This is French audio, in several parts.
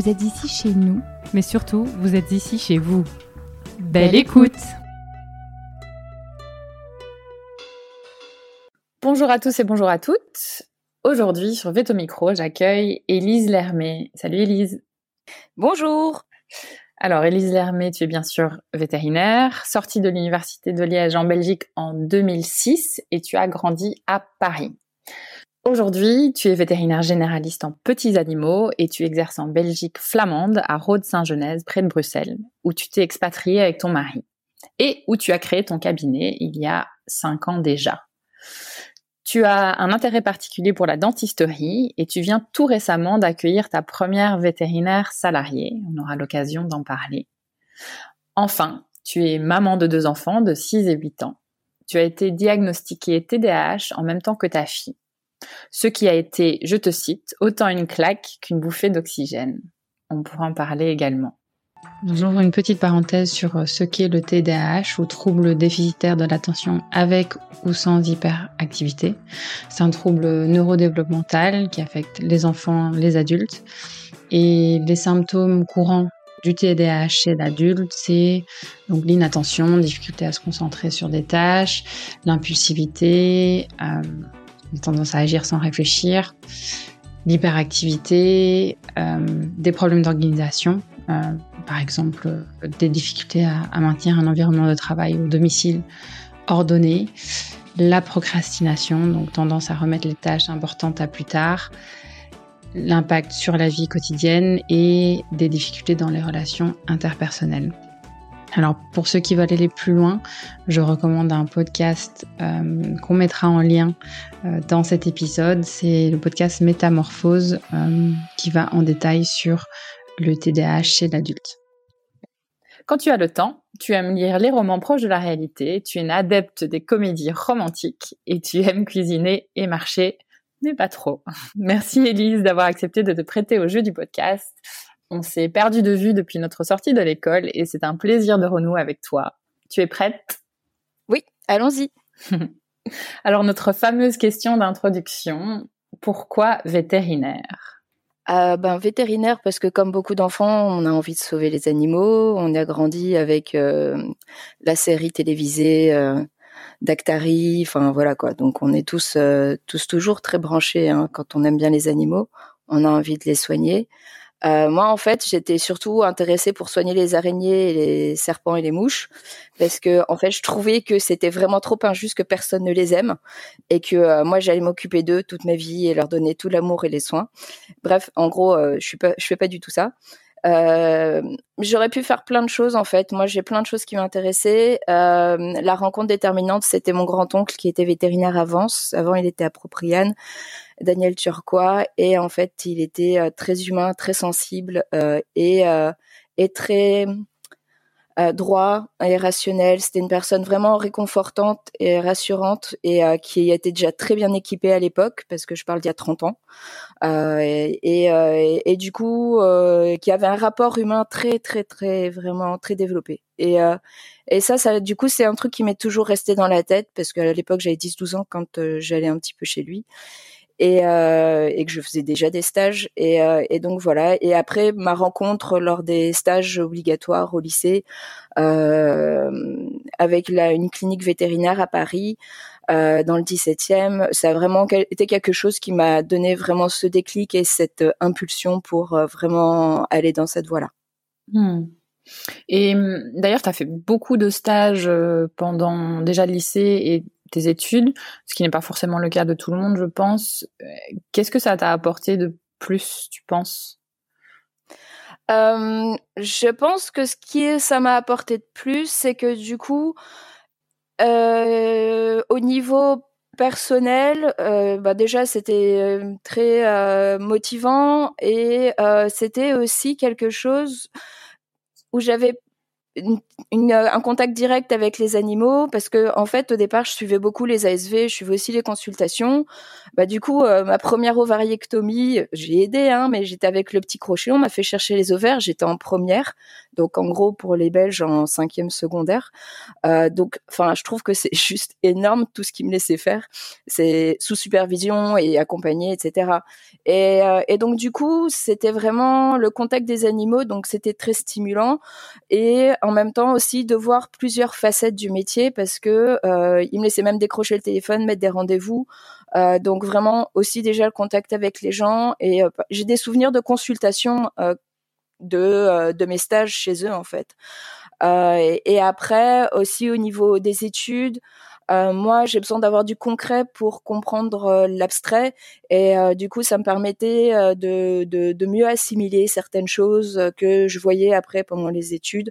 Vous êtes ici chez nous. Mais surtout, vous êtes ici chez vous. Belle, écoute Bonjour à tous et bonjour à toutes. Aujourd'hui, sur Veto Micro, j'accueille Élise Lermé. Salut Élise. Bonjour. Alors, Élise Lermé, tu es bien sûr vétérinaire, sortie de l'Université de Liège en Belgique en 2006 et tu as grandi à Paris. Aujourd'hui, tu es vétérinaire généraliste en petits animaux et tu exerces en Belgique flamande à Rhodes-Saint-Genèse, près de Bruxelles, où tu t'es expatrié avec ton mari et où tu as créé ton cabinet il y a cinq ans déjà. Tu as un intérêt particulier pour la dentisterie et tu viens tout récemment d'accueillir ta première vétérinaire salariée. On aura l'occasion d'en parler. Enfin, tu es maman de deux enfants de 6 et 8 ans. Tu as été diagnostiquée TDAH en même temps que ta fille ce qui a été, je te cite, autant une claque qu'une bouffée d'oxygène. On pourra en parler également. J'ouvre une petite parenthèse sur euh, ce qu'est le TDAH ou trouble déficitaire de l'attention avec ou sans hyperactivité. C'est un trouble neurodéveloppemental qui affecte les enfants, les adultes. Et les symptômes courants du TDAH chez l'adulte, c'est donc l'inattention, difficulté à se concentrer sur des tâches, l'impulsivité, euh, tendance à agir sans réfléchir, l'hyperactivité, euh, des problèmes d'organisation, euh, par exemple euh, des difficultés à, maintenir un environnement de travail au domicile ordonné, la procrastination, donc tendance à remettre les tâches importantes à plus tard, l'impact sur la vie quotidienne et des difficultés dans les relations interpersonnelles. Alors pour ceux qui veulent aller plus loin, je recommande un podcast euh, qu'on mettra en lien euh, dans cet épisode. C'est le podcast Métamorphose euh, qui va en détail sur le TDAH chez l'adulte. Quand tu as le temps, tu aimes lire les romans proches de la réalité, tu es une adepte des comédies romantiques et tu aimes cuisiner et marcher, mais pas trop. Merci Elise d'avoir accepté de te prêter au jeu du podcast. On s'est perdu de vue depuis notre sortie de l'école et c'est un plaisir de renouer avec toi. Tu es prête? Oui, allons-y. Alors notre fameuse question d'introduction, pourquoi vétérinaire? Euh, ben, vétérinaire parce que comme beaucoup d'enfants, on a envie de sauver les animaux. On a grandi avec euh, la série télévisée euh, d'Actari, enfin voilà quoi. Donc on est tous euh, tous toujours très branchés hein. quand on aime bien les animaux. On a envie de les soigner. Euh, moi, en fait, j'étais surtout intéressée pour soigner les araignées, les serpents et les mouches, parce que en fait, je trouvais que c'était vraiment trop injuste que personne ne les aime et que euh, moi, j'allais m'occuper d'eux toute ma vie et leur donner tout l'amour et les soins. Bref, en gros, euh, je suis je fais pas du tout ça. Euh, j'aurais pu faire plein de choses en fait. Moi, j'ai plein de choses qui m'intéressaient. Euh, la rencontre déterminante, c'était mon grand-oncle qui était vétérinaire avant. Avant, il était à Propriane. Daniel Turquois et en fait il était euh, très humain, très sensible euh, et, euh, et très droit et rationnel. C'était une personne vraiment réconfortante et rassurante et qui était déjà très bien équipée à l'époque parce que je parle d'il y a 30 ans et, et, et, du coup qui avait un rapport humain très très très vraiment très développé. Et, et ça, ça, du coup, c'est un truc qui m'est toujours resté dans la tête parce qu'à l'époque, j'avais 10-12 ans quand j'allais un petit peu chez lui et, euh, et que je faisais déjà des stages. Et, euh, et, donc voilà. Et après ma rencontre lors des stages obligatoires au lycée euh, avec la, une clinique vétérinaire à Paris euh, dans le 17e ça a vraiment été quelque chose qui m'a donné vraiment ce déclic et cette impulsion pour euh, vraiment aller dans cette voie là Hmm. Et hum, d'ailleurs, tu as fait beaucoup de stages euh, pendant déjà le lycée et tes études, ce qui n'est pas forcément le cas de tout le monde, je pense. Euh, qu'est-ce que ça t'a apporté de plus, tu penses? Euh, Je pense que ce qui ça m'a apporté de plus, c'est que du coup, au niveau personnel, bah déjà c'était très motivant et c'était aussi quelque chose où j'avais une, un contact direct avec les animaux parce que en fait au départ je suivais beaucoup les ASV, je suivais aussi les consultations. Bah du coup euh, ma première ovariectomie, j'ai aidé hein, mais j'étais avec le petit crochet, on m'a fait chercher les ovaires, j'étais en première, donc en gros pour les Belges en cinquième secondaire. Euh, donc enfin je trouve que c'est juste énorme tout ce qu'ils me laissaient faire, c'est sous supervision et accompagné etc. Et, euh, et donc du coup c'était vraiment le contact des animaux, donc c'était très stimulant et en même temps aussi de voir plusieurs facettes du métier parce que euh, il me laissait même décrocher le téléphone, mettre des rendez-vous. Euh, donc vraiment aussi déjà le contact avec les gens et euh, j'ai des souvenirs de consultation euh, de euh, de mes stages chez eux en fait. Et, et, après aussi au niveau des études. Euh, moi, j'ai besoin d'avoir du concret pour comprendre euh, l'abstrait et euh, du coup, ça me permettait de, de, de, mieux assimiler certaines choses que je voyais après pendant les études.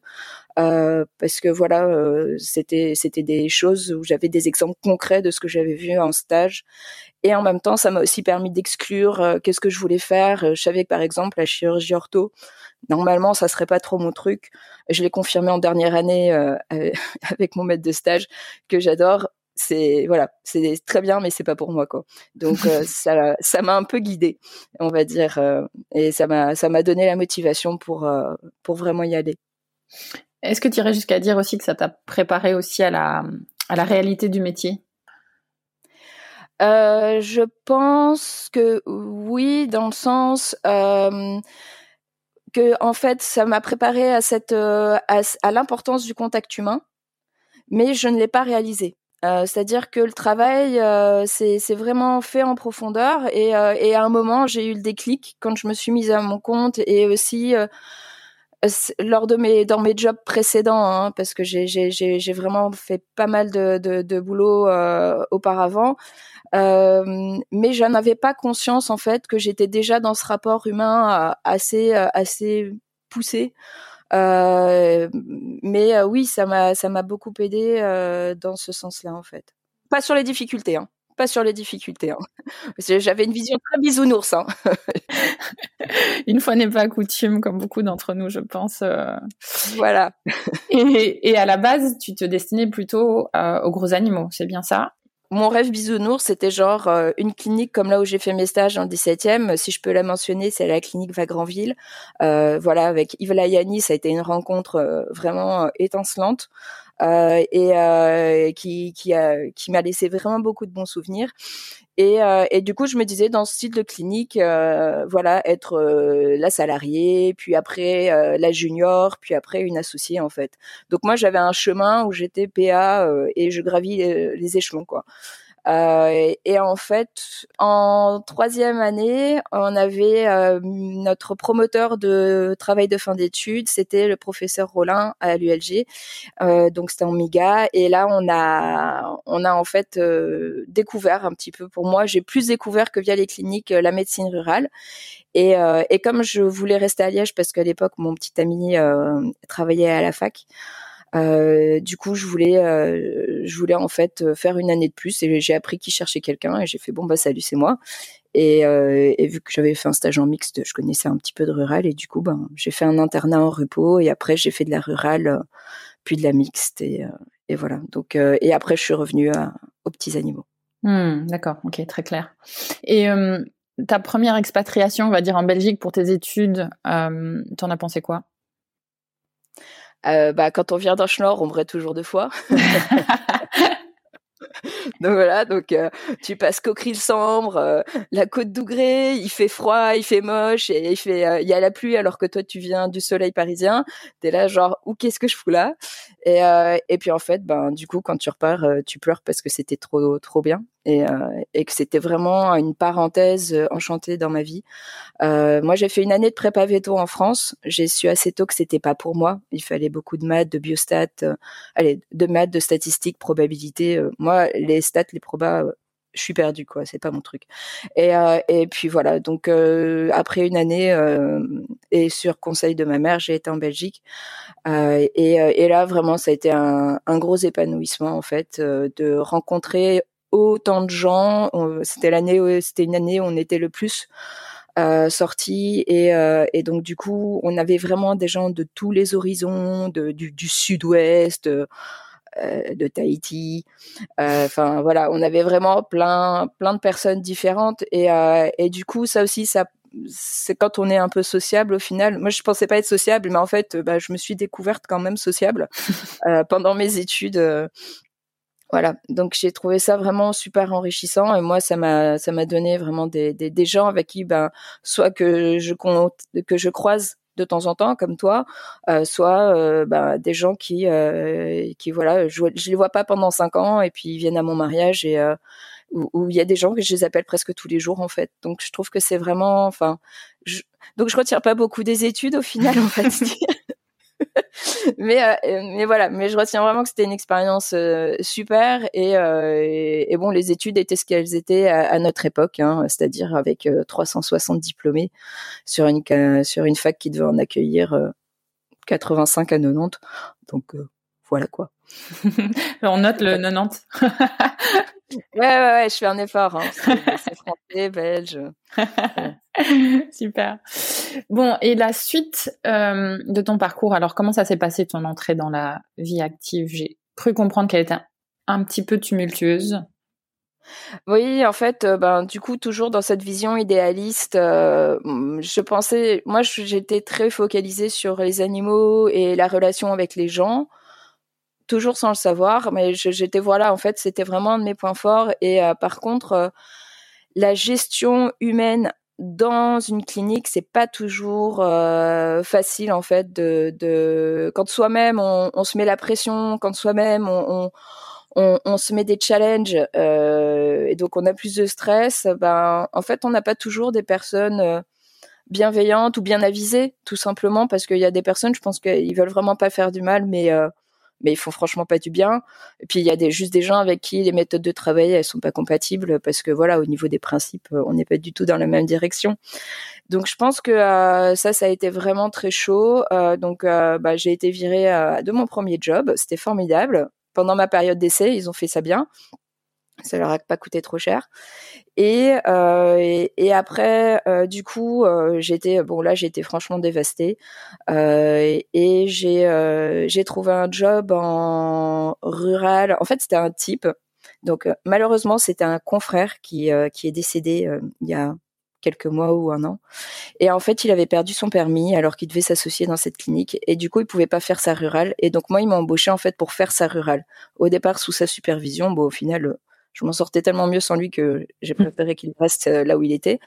parce que voilà, c'était c'était des choses où j'avais des exemples concrets de ce que j'avais vu en stage et en même temps, ça m'a aussi permis d'exclure qu'est-ce que je voulais faire. Je savais que par exemple la chirurgie ortho, normalement, ça serait pas trop mon truc. Je l'ai confirmé en dernière année euh, avec mon maître de stage que j'adore. C'est voilà, c'est très bien, mais c'est pas pour moi quoi. Donc euh, ça, ça m'a un peu guidée, on va dire, euh, et ça m'a, ça m'a donné la motivation pour pour vraiment y aller. Est-ce que tu irais jusqu'à dire aussi que ça t'a préparé aussi à la à la réalité du métier? Je pense que oui, dans le sens que en fait ça m'a préparé à cette euh, à, l'importance du contact humain, mais je ne l'ai pas réalisé. Euh, C'est-à-dire que le travail, euh, c'est vraiment fait en profondeur et, euh, et à un moment, j'ai eu le déclic quand je me suis mise à mon compte et aussi lors de mes dans mes jobs précédents, hein, parce que j'ai vraiment fait pas mal de, de boulot auparavant. Euh, mais je n'avais pas conscience en fait que j'étais déjà dans ce rapport humain euh, assez euh, assez poussé. Euh, mais oui, ça m'a ça m'a beaucoup aidé dans ce sens-là en fait. Pas sur les difficultés, hein. Pas sur les difficultés. Hein. J'avais une vision très bisounours. Hein. une fois n'est pas coutume, comme beaucoup d'entre nous, je pense. Voilà. et, et, à la base, tu te destinais plutôt aux gros animaux, c'est bien ça? Mon rêve bisounours, c'était genre euh, une clinique comme là où j'ai fait mes stages en 17e. Si je peux la mentionner, c'est la clinique Vagranville. Euh, voilà, avec Yves Layani, ça a été une rencontre euh, vraiment étincelante. Et qui qui m'a laissé vraiment beaucoup de bons souvenirs. Et, euh, et du coup, je me disais dans ce style de clinique, voilà, être la salariée, puis après la junior, puis après une associée en fait. Donc moi, j'avais un chemin où j'étais PA et je gravis les échelons quoi. Euh, et, en fait, en troisième année, on avait euh, notre promoteur de travail de fin d'études, c'était le professeur Rollin à l'ULG. Euh, donc c'était en MIGA. Et là, on a, on a en fait découvert un petit peu. Pour moi, j'ai plus découvert que via les cliniques la médecine rurale. Et, comme je voulais rester à Liège parce qu'à l'époque, mon petit ami travaillait à la fac. Du coup, je voulais, je voulais en fait euh, faire une année de plus et j'ai appris qu'il cherchait quelqu'un et j'ai fait bon bah salut c'est moi. Et, euh, et, vu que j'avais fait un stage en mixte, je connaissais un petit peu de rural et du coup ben j'ai fait un internat en repos et après j'ai fait de la rurale puis de la mixte et, voilà. Donc et après je suis revenue à, aux petits animaux. Mmh, D'accord, ok, très clair. Et ta première expatriation, on va dire en Belgique pour tes études, euh, t'en as pensé quoi? Euh, bah, quand on vient d'un Schnorr, on brûle toujours deux fois. donc voilà, donc tu passes Coqueril-Sambre, la côte d'Ougré, il fait froid, il fait moche et il fait y a la pluie alors que toi tu viens du soleil parisien. T'es là genre où qu'est-ce que je fous là? Et, et puis en fait ben du coup quand tu repars tu pleures parce que c'était trop trop bien et, et que c'était vraiment une parenthèse enchantée dans ma vie. moi j'ai fait une année de prépa veto en France. J'ai su assez tôt que c'était pas pour moi. Il fallait beaucoup de maths, de biostat, allez de maths, de statistiques, probabilité. moi les stats, les probas je suis perdue quoi c'est pas mon truc et euh, et puis voilà donc euh, après une année euh, et sur conseil de ma mère j'ai été en Belgique et, et là vraiment ça a été un, un gros épanouissement en fait de rencontrer autant de gens c'était l'année c'était une année où on était le plus euh, sortis et, et donc du coup on avait vraiment des gens de tous les horizons de, du, du sud-ouest euh, de Tahiti. Euh, enfin voilà, on avait vraiment plein plein de personnes différentes et, euh, et du coup ça aussi ça c'est quand on est un peu sociable au final. Moi, je pensais pas être sociable, mais en fait, bah, je me suis découverte quand même sociable pendant mes études. Voilà, donc j'ai trouvé ça vraiment super enrichissant et moi, ça m'a ça m'a donné vraiment des, des, des, gens avec qui, ben, soit que je compte, que je croise de temps en temps comme toi, euh, soit euh, bah, des gens qui euh, qui voilà, je, je les vois pas pendant cinq ans et puis ils viennent à mon mariage et où il y a des gens que je les appelle presque tous les jours en fait. Donc je trouve que c'est vraiment, enfin, je, donc je retire pas beaucoup des études au final en fait. mais euh, mais voilà, mais je retiens vraiment que c'était une expérience euh, super et, euh, et, bon, les études étaient ce qu'elles étaient à, notre époque, hein, c'est-à-dire avec 360 diplômés sur une sur une fac qui devait en accueillir 85 à 90. Donc voilà quoi. On note le 90. ouais, ouais, ouais, je fais un effort. Hein. C'est français, belge. Super. Bon, et la suite euh, de ton parcours, alors comment ça s'est passé ton entrée dans la vie active? J'ai cru comprendre qu'elle était un, petit peu tumultueuse. Oui, en fait, euh, ben du coup, toujours dans cette vision idéaliste, euh, je pensais, moi, j'étais très focalisée sur les animaux et la relation avec les gens toujours sans le savoir, mais j'étais voilà, en fait, c'était vraiment un de mes points forts. Et euh, par contre, euh, la gestion humaine dans une clinique, c'est pas toujours euh, facile en fait de, de... quand soi-même on, on, se met la pression, quand soi-même on, on, on, se met des challenges euh, et donc on a plus de stress. Ben en fait on n'a pas toujours des personnes bienveillantes ou bien avisées, tout simplement parce qu'il y a des personnes, je pense qu'ils veulent vraiment pas faire du mal, mais mais ils font franchement pas du bien. Et puis il y a des, juste des gens avec qui les méthodes de travail elles sont pas compatibles parce que voilà au niveau des principes on n'est pas du tout dans la même direction. Donc je pense que euh, ça ça a été vraiment très chaud. Euh, donc euh, bah, j'ai été virée de mon premier job, c'était formidable. Pendant ma période d'essai ils ont fait ça bien ça leur a pas coûté trop cher. Et, euh, et, après, euh, du coup, euh, j'étais bon là, j'étais franchement dévastée euh, et j'ai euh, j'ai trouvé un job en rural. En fait, c'était un type. Donc malheureusement, c'était un confrère qui qui est décédé il y a quelques mois ou un an. Et en fait, il avait perdu son permis alors qu'il devait s'associer dans cette clinique. Et du coup, il pouvait pas faire sa rurale. Et donc moi, il m'a embauché en fait pour faire sa rurale. Au départ, sous sa supervision. Bon, au final, je m'en sortais tellement mieux sans lui que j'ai préféré qu'il reste euh, là où il était.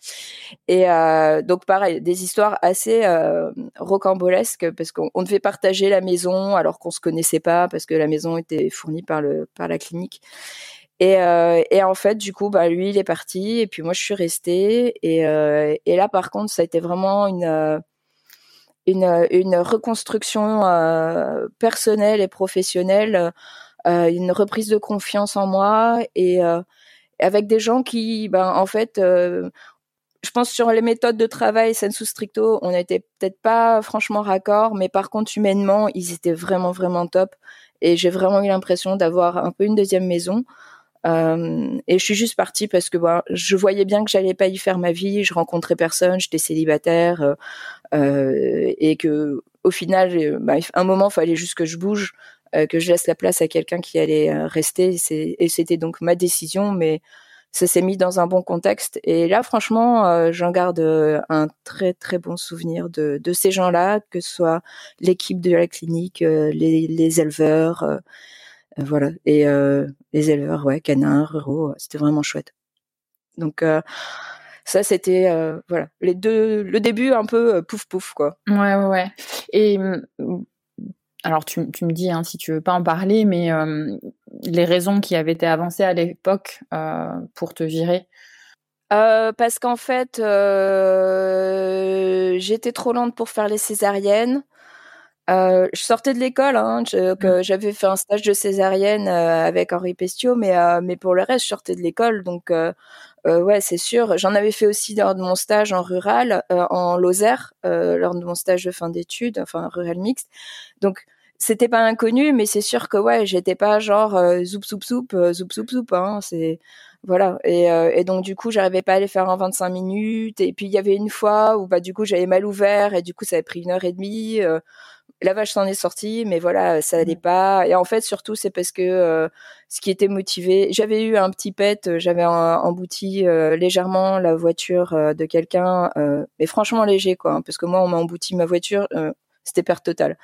Et euh, donc pareil, des histoires assez euh, rocambolesques parce qu'on devait partager la maison alors qu'on se connaissait pas parce que la maison était fournie par le par la clinique. Et, et en fait, du coup, bah lui, il est parti et puis moi, je suis restée. Et, et là, par contre, ça a été vraiment une une, reconstruction personnelle et professionnelle une reprise de confiance en moi et euh, avec des gens qui, ben, en fait, euh, je pense sur les méthodes de travail sensu stricto, on n'était peut-être pas franchement raccord, mais par contre humainement, ils étaient vraiment vraiment top. Et j'ai vraiment eu l'impression d'avoir un peu une deuxième maison. Euh, et je suis juste partie parce que ben, je voyais bien que j'allais pas y faire ma vie. Je rencontrais personne, j'étais célibataire euh, et que au final, ben, un moment, fallait juste que je bouge. Euh, que je laisse la place à quelqu'un qui allait euh, rester. Et c'était donc ma décision, mais ça s'est mis dans un bon contexte. Et là, franchement, euh, j'en garde un très très bon souvenir de, de ces gens-là, que ce soit l'équipe de la clinique, les, les éleveurs. voilà. Et les éleveurs, ouais, canins, ruraux, c'était vraiment chouette. Donc ça c'était voilà les deux le début un peu pouf pouf quoi ouais ouais, ouais. et mmh, alors tu, tu, me dis hein, si tu veux pas en parler, mais euh, les raisons qui avaient été avancées à l'époque euh, pour te virer euh, Parce qu'en fait, j'étais trop lente pour faire les césariennes. Je sortais de l'école, hein, mmh. j'avais fait un stage de césarienne avec Henri Pestio, mais, mais pour le reste, je sortais de l'école, donc ouais, c'est sûr. J'en avais fait aussi lors de mon stage en rural, en Lozère, lors de mon stage de fin d'études, enfin rural mixte. Donc c'était pas inconnu, mais c'est sûr que ouais, j'étais pas genre euh, zoup zoup euh, zoup zoup zoup. Hein, c'est voilà. Et, euh, et, donc du coup, j'arrivais pas à les faire en 25 minutes. Et puis il y avait une fois où bah du coup j'avais mal ouvert et du coup ça avait pris une heure et demie. La vache s'en est sortie, mais voilà, ça allait mmh. pas. Et en fait, surtout, c'est parce que ce qui était motivé, j'avais eu un petit pet, j'avais embouti légèrement la voiture de quelqu'un, mais franchement léger, quoi. Hein, parce que moi, on m'a embouti ma voiture c'était perte totale.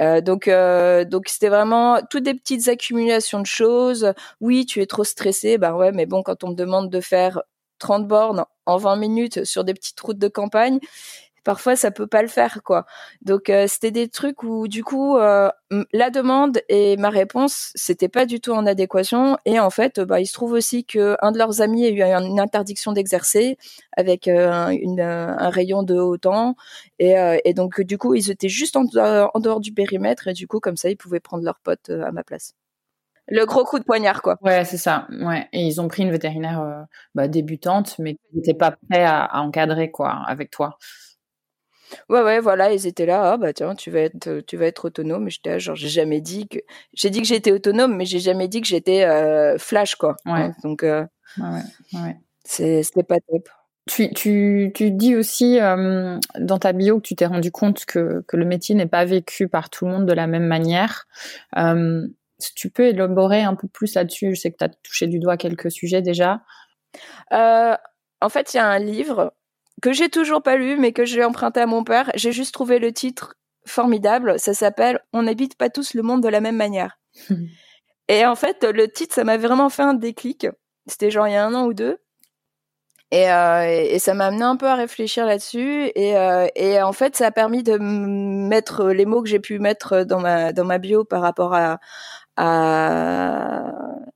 Euh, donc euh, donc c'était vraiment toutes des petites accumulations de choses. Oui, tu es trop stressé, bah ouais, mais bon, quand on me demande de faire 30 bornes en 20 minutes sur des petites routes de campagne, parfois ça peut pas le faire quoi. Donc euh, c'était des trucs où du coup euh, la demande et ma réponse c'était pas du tout en adéquation et en fait bah il se trouve aussi que un de leurs amis a eu une interdiction d'exercer avec euh, un rayon de haut temps et, donc du coup ils étaient juste en, en, dehors du périmètre et du coup comme ça ils pouvaient prendre leur pote à ma place le gros coup de poignard, quoi. Ouais, c'est ça. Ouais. Et ils ont pris une vétérinaire bah, débutante, mais qui n'était pas prêt à, à, encadrer, quoi, avec toi. Ouais, ouais, voilà, ils étaient là. Ah, bah tiens, tu vas être, tu vas être autonome. J'étais genre, j'ai jamais dit que, j'ai dit que j'étais autonome, mais j'ai jamais dit que j'étais euh, flash, quoi. Ouais. Hein, donc, euh, ouais, ouais. c'était pas top. Tu, tu, tu dis aussi euh, dans ta bio que tu t'es rendu compte que, que le métier n'est pas vécu par tout le monde de la même manière. Euh, tu peux élaborer un peu plus là-dessus Je sais que tu as touché du doigt quelques sujets déjà. Euh, en fait, il y a un livre que j'ai toujours pas lu, mais que j'ai emprunté à mon père. J'ai juste trouvé le titre formidable. Ça s'appelle On n'habite pas tous le monde de la même manière. et en fait, le titre, ça m'a vraiment fait un déclic. C'était genre il y a un an ou deux. Et, euh, et ça m'a amené un peu à réfléchir là-dessus. Et, euh, et en fait, ça a permis de mettre les mots que j'ai pu mettre dans ma, dans ma bio par rapport à, à,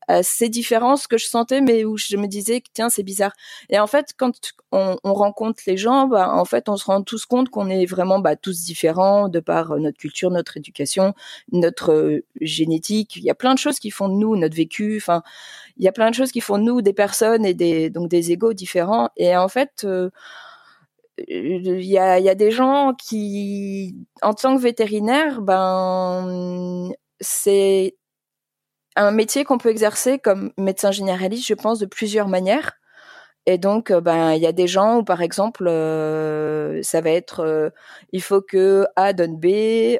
à, ces différences que je sentais, mais où je me disais que tiens c'est bizarre. Et en fait, quand on, on rencontre les gens, bah, en fait, on se rend tous compte qu'on est vraiment bah, tous différents de par notre culture, notre éducation, notre euh, génétique. Il y a plein de choses qui font de nous notre vécu. Enfin, il y a plein de choses qui font de nous des personnes et des donc des égaux différents. Et en fait. Euh, il y a, y a, des gens qui, en tant que vétérinaire, ben, c'est un métier qu'on peut exercer comme médecin généraliste, je pense, de plusieurs manières. Et donc, euh, ben, il y a des gens où, par exemple, euh, ça va être, euh, il faut que A donne B,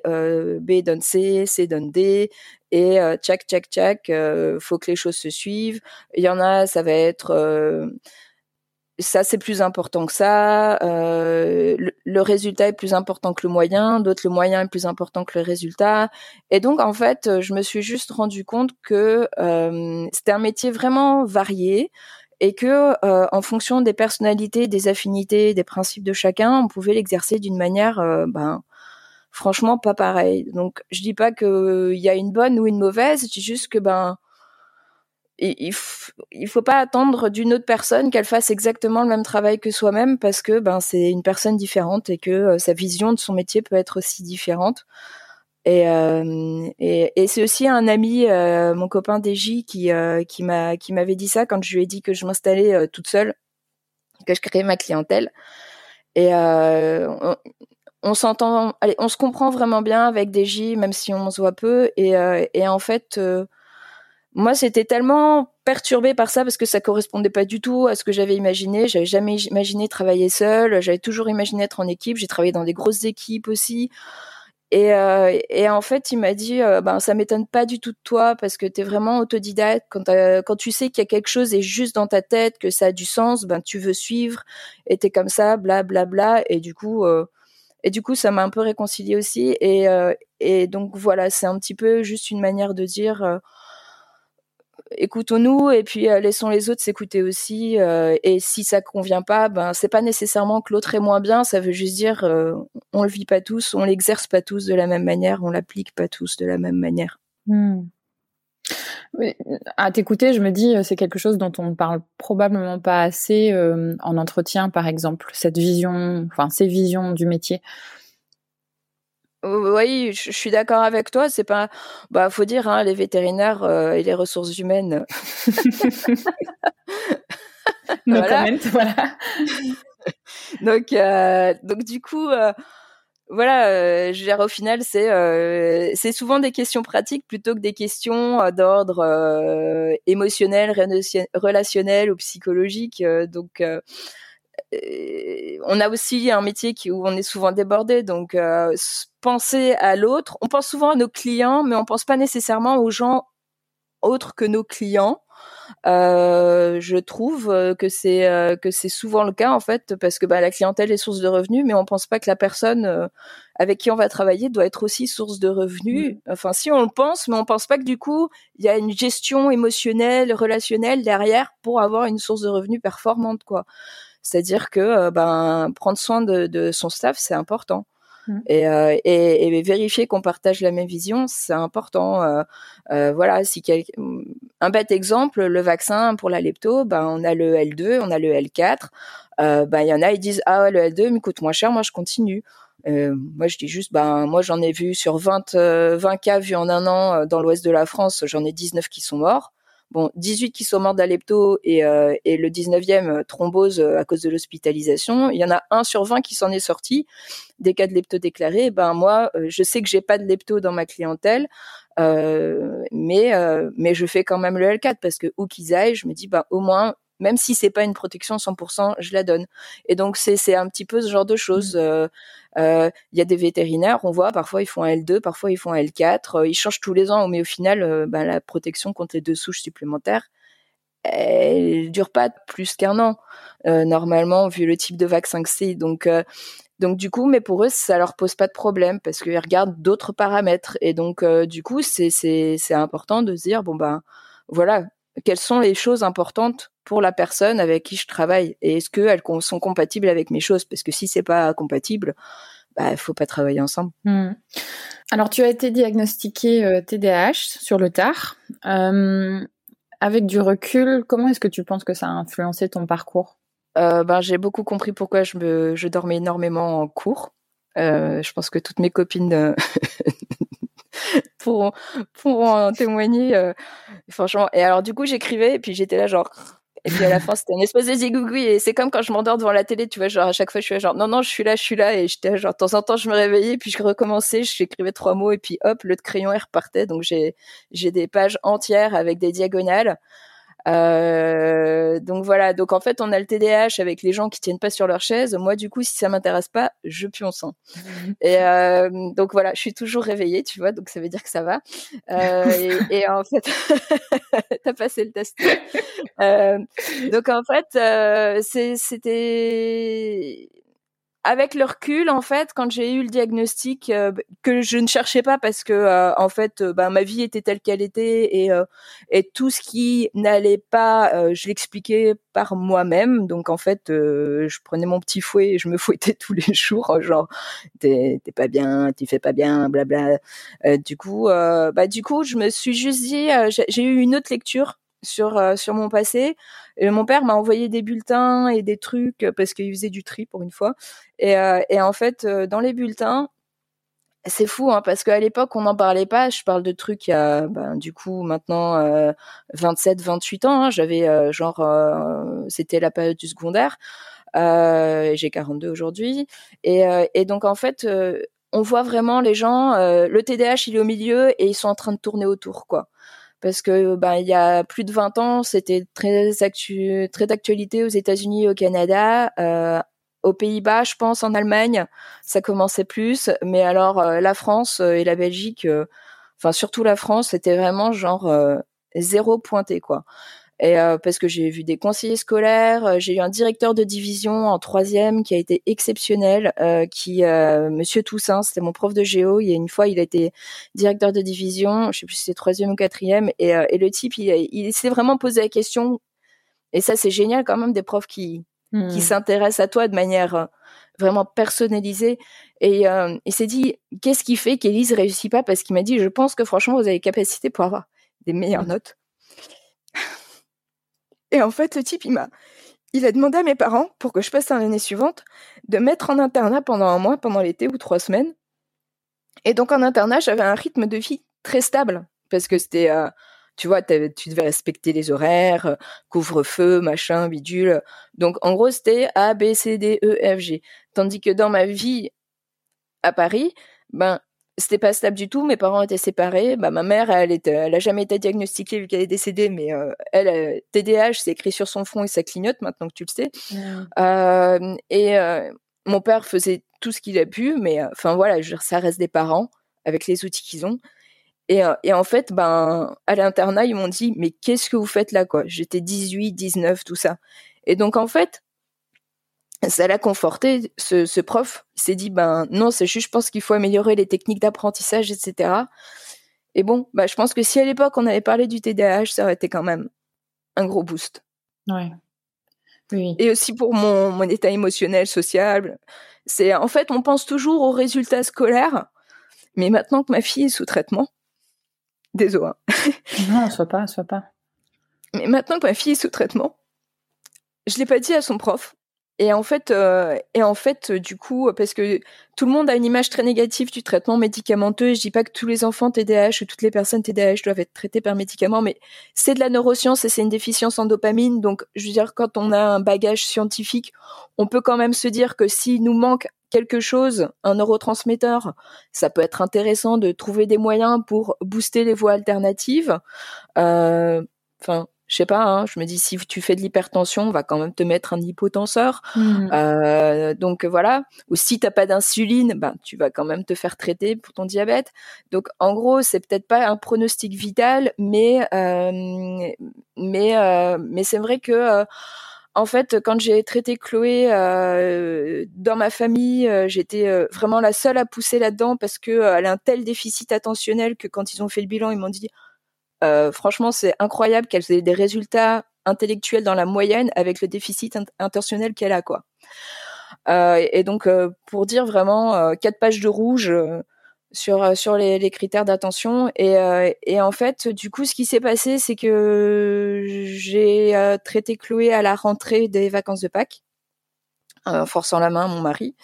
B donne C, C donne D, et tchac, tchac, tchac, faut que les choses se suivent. Il y en a, ça va être ça c'est plus important que ça, euh, le, résultat est plus important que le moyen, d'autres le moyen est plus important que le résultat. Et donc en fait, je me suis juste rendu compte que euh, c'était un métier vraiment varié et que euh, en fonction des personnalités, des affinités, des principes de chacun, on pouvait l'exercer d'une manière ben franchement pas pareille. Donc je dis pas qu'il y a une bonne ou une mauvaise, je dis juste que ben il, il faut pas attendre d'une autre personne qu'elle fasse exactement le même travail que soi-même parce que ben c'est une personne différente et que euh, sa vision de son métier peut être aussi différente. Et, euh, c'est aussi un ami, euh, mon copain DJ, qui qui m'a qui m'avait dit ça quand je lui ai dit que je m'installais toute seule, que je créais ma clientèle. Et on, on s'entend, on se comprend vraiment bien avec DJ, même si on se voit peu. Et en fait moi, c'était tellement perturbée par ça parce que ça correspondait pas du tout à ce que j'avais imaginé. J'avais jamais imaginé travailler seule. J'avais toujours imaginé être en équipe. J'ai travaillé dans des grosses équipes aussi. Et, euh, et en fait, il m'a dit, euh, ben ça m'étonne pas du tout de toi parce que tu es vraiment autodidacte. Quand, tu sais qu'il y a quelque chose est juste dans ta tête, que ça a du sens, ben tu veux suivre. Et t'es comme ça, bla bla bla. Et du coup, euh, et du coup, ça m'a un peu réconcilié aussi. Et, euh, et donc voilà, c'est un petit peu juste une manière de dire écoutons-nous et puis laissons les autres s'écouter aussi. et si ça convient pas, ben c'est pas nécessairement que l'autre est moins bien. Ça veut juste dire on le vit pas tous, on l'exerce pas tous de la même manière, on l'applique pas tous de la même manière. Hmm. à t'écouter, je me dis c'est quelque chose dont on ne parle probablement pas assez en entretien, par exemple, cette vision, enfin ces visions du métier. Oui, je suis d'accord avec toi. C'est pas, bah, faut dire, hein, les vétérinaires euh, et les ressources humaines. voilà. voilà. donc, euh, donc du coup, euh, voilà, je veux au final, c'est c'est souvent des questions pratiques plutôt que des questions d'ordre émotionnel, relationnel ou psychologique. donc on a aussi un métier qui, où on est souvent débordé, donc euh, penser à l'autre. On pense souvent à nos clients, mais on pense pas nécessairement aux gens autres que nos clients. Euh, je trouve euh, que c'est que c'est souvent le cas en fait parce que bah, la clientèle est source de revenus, mais on pense pas que la personne avec qui on va travailler doit être aussi source de revenus. Enfin, si on le pense, mais on pense pas que du coup il y a une gestion émotionnelle, relationnelle derrière pour avoir une source de revenus performante quoi. C'est-à-dire que euh, ben prendre soin de, son staff, c'est important. Mmh. Euh, et, et, vérifier qu'on partage la même vision, c'est important. Euh, voilà, si un bête exemple, le vaccin pour la lepto, ben on a le L2, on a le L4. ben il y en a, ils disent ah le L2 me coûte moins cher, moi je continue. moi, je dis juste, ben, moi, j'en ai vu sur 20, 20 cas vus en un an dans l'ouest de la France, j'en ai 19 qui sont morts. Bon, 18 qui sont morts d'alepto et, euh, et le 19e euh, thrombose euh, à cause de l'hospitalisation. Il y en a un sur 20 qui s'en est sorti des cas de lepto déclarés. Ben moi, je sais que j'ai pas de lepto dans ma clientèle, mais mais je fais quand même le L4 parce que où qu'ils aillent, je me dis ben au moins même si c'est pas une protection 100%, je la donne. Et donc c'est c'est un petit peu ce genre de choses. Mmh. Euh, il y a des vétérinaires, on voit parfois ils font un L2, parfois ils font un L4. Euh, ils changent tous les ans, mais au final, euh, bah, la protection contre les deux souches supplémentaires, elle dure pas plus qu'un an normalement vu le type de vaccin que c'est. Donc donc du coup, mais pour eux, ça leur pose pas de problème parce qu'ils regardent d'autres paramètres. Et donc du coup, c'est c'est c'est important de se dire bon ben voilà quelles sont les choses importantes pour la personne avec qui je travaille et est-ce qu'elles sont compatibles avec mes choses? Parce que si c'est pas compatible bah il faut pas travailler ensemble. Hmm. Alors tu as été diagnostiqué TDAH euh, sur le tard. Euh, avec du recul, comment est-ce que tu penses que ça a influencé ton parcours? Euh, ben, j'ai beaucoup compris pourquoi je me je dormais énormément en cours. je pense que toutes mes copines pour pour en témoigner. franchement. Et alors du coup j'écrivais et puis j'étais là genre et puis à la fin, c'était une espèce de zigougoui. Et c'est comme quand je m'endors devant la télé, tu vois, genre à chaque fois, je suis là, genre, non, non, je suis là, je suis là. Et j'étais genre, de temps en temps, je me réveillais, puis je recommençais, j'écrivais trois mots, et puis hop, le crayon, il repartait. Donc j'ai, j'ai des pages entières avec des diagonales. Euh, donc voilà, donc en fait on a le TDAH avec les gens qui tiennent pas sur leur chaise. Moi du coup si ça m'intéresse pas, je pionce. Et euh, donc voilà, je suis toujours réveillée, tu vois, donc ça veut dire que ça va. Euh, et, et, en fait, t'as passé le test. Euh, donc en fait, euh, c'était avec le recul, en fait, quand j'ai eu le diagnostic euh, que je ne cherchais pas parce que euh, en fait, euh, bah, ma vie était telle qu'elle était et et tout ce qui n'allait pas, je l'expliquais par moi-même. Donc en fait, je prenais mon petit fouet et je me fouettais tous les jours, genre t'es pas bien, tu fais pas bien, blabla. du coup, bah du coup, je me suis juste dit, j'ai eu une autre lecture sur sur mon passé mon père m'a envoyé des bulletins et des trucs euh, parce qu'il faisait du tri pour une fois. Et, euh, et en fait, euh, dans les bulletins, c'est fou hein, parce qu'à l'époque on n'en parlait pas. Je parle de trucs il y a ben, du coup maintenant euh, 27, 28 ans. Hein, J'avais genre c'était la période du secondaire. J'ai 42 aujourd'hui et, et donc en fait on voit vraiment les gens. le TDAH il est au milieu et ils sont en train de tourner autour quoi parce que ben il y a plus de 20 ans, c'était très actu très d'actualité aux États-Unis, au Canada, euh, aux Pays-Bas, je pense, en Allemagne, ça commençait plus, mais alors euh, la France euh, et la Belgique, enfin surtout la France, c'était vraiment genre zéro pointé quoi. Et euh, parce que j'ai vu des conseillers scolaires, euh, j'ai eu un directeur de division en troisième qui a été exceptionnel, euh, qui Monsieur Toussaint, c'était mon prof de géo. Il y a une fois, il a été directeur de division, je sais plus si c'est troisième ou quatrième, et, et le type, il, il s'est vraiment posé la question. Et ça, c'est génial quand même des profs qui qui hmm. s'intéressent à toi de manière vraiment personnalisée. Et il s'est dit, qu'est-ce qui fait qu'Élise réussit pas? Parce qu'il m'a dit, je pense que franchement, vous avez capacité pour avoir des meilleures notes. Et en fait, le type, il m'a, il a demandé à mes parents, pour que je passe l'année suivante, de mettre en internat pendant un mois, pendant l'été ou trois semaines. Et donc en internat, j'avais un rythme de vie très stable, parce que c'était, euh, tu vois, tu devais respecter les horaires, couvre-feu, machin, bidule. Donc en gros, c'était A, B, C, D, E, F, G. Tandis que dans ma vie à Paris, ben c'était pas stable du tout. Mes parents étaient séparés. Bah, ma mère, elle, était, elle a jamais été diagnostiquée vu qu'elle est décédée, mais euh, elle, TDAH, c'est écrit sur son front et ça clignote maintenant que tu le sais. Euh, et euh, mon père faisait tout ce qu'il a pu, mais euh, enfin voilà, je ça reste des parents avec les outils qu'ils ont. Et, et, en fait, ben, à l'internat, ils m'ont dit, mais qu'est-ce que vous faites là, quoi? J'étais 18, 19, tout ça. Et donc, en fait, ça l'a conforté, ce, ce prof. Il s'est dit, ben non, c'est juste, je pense qu'il faut améliorer les techniques d'apprentissage, etc. Et bon, bah, je pense que si à l'époque on avait parlé du TDAH, ça aurait été quand même un gros boost. Ouais. Oui. Et aussi pour mon, mon état émotionnel, social. C'est en fait, on pense toujours aux résultats scolaires, mais maintenant que ma fille est sous traitement, désolé. Hein. non, soit pas, soit pas. Mais maintenant que ma fille est sous traitement, je l'ai pas dit à son prof, et en fait, euh, et en fait, du coup, parce que tout le monde a une image très négative du traitement médicamenteux. Je dis pas que tous les enfants TDAH ou toutes les personnes TDAH doivent être traitées par médicaments, mais c'est de la neuroscience et c'est une déficience en dopamine. Donc, je veux dire, quand on a un bagage scientifique, on peut quand même se dire que s'il nous manque quelque chose, un neurotransmetteur, ça peut être intéressant de trouver des moyens pour booster les voies alternatives. Euh, enfin, je sais pas, hein, je me dis si tu fais de l'hypertension, on va quand même te mettre un hypotenseur. Mmh. Euh, donc voilà. Ou si t'as pas d'insuline, ben tu vas quand même te faire traiter pour ton diabète. Donc en gros, c'est peut-être pas un pronostic vital, mais euh, mais euh, mais c'est vrai que en fait, quand j'ai traité Chloé euh, dans ma famille, euh, j'étais vraiment la seule à pousser là-dedans parce que elle a un tel déficit attentionnel que quand ils ont fait le bilan, ils m'ont dit euh, franchement, c'est incroyable qu'elle ait des résultats intellectuels dans la moyenne avec le déficit intentionnel qu'elle a, quoi. Euh, et donc, euh, pour dire vraiment quatre pages de rouge sur sur les, critères d'attention et, et en fait du coup ce qui s'est passé c'est que j'ai traité Chloé à la rentrée des vacances de Pâques forçant la main à mon mari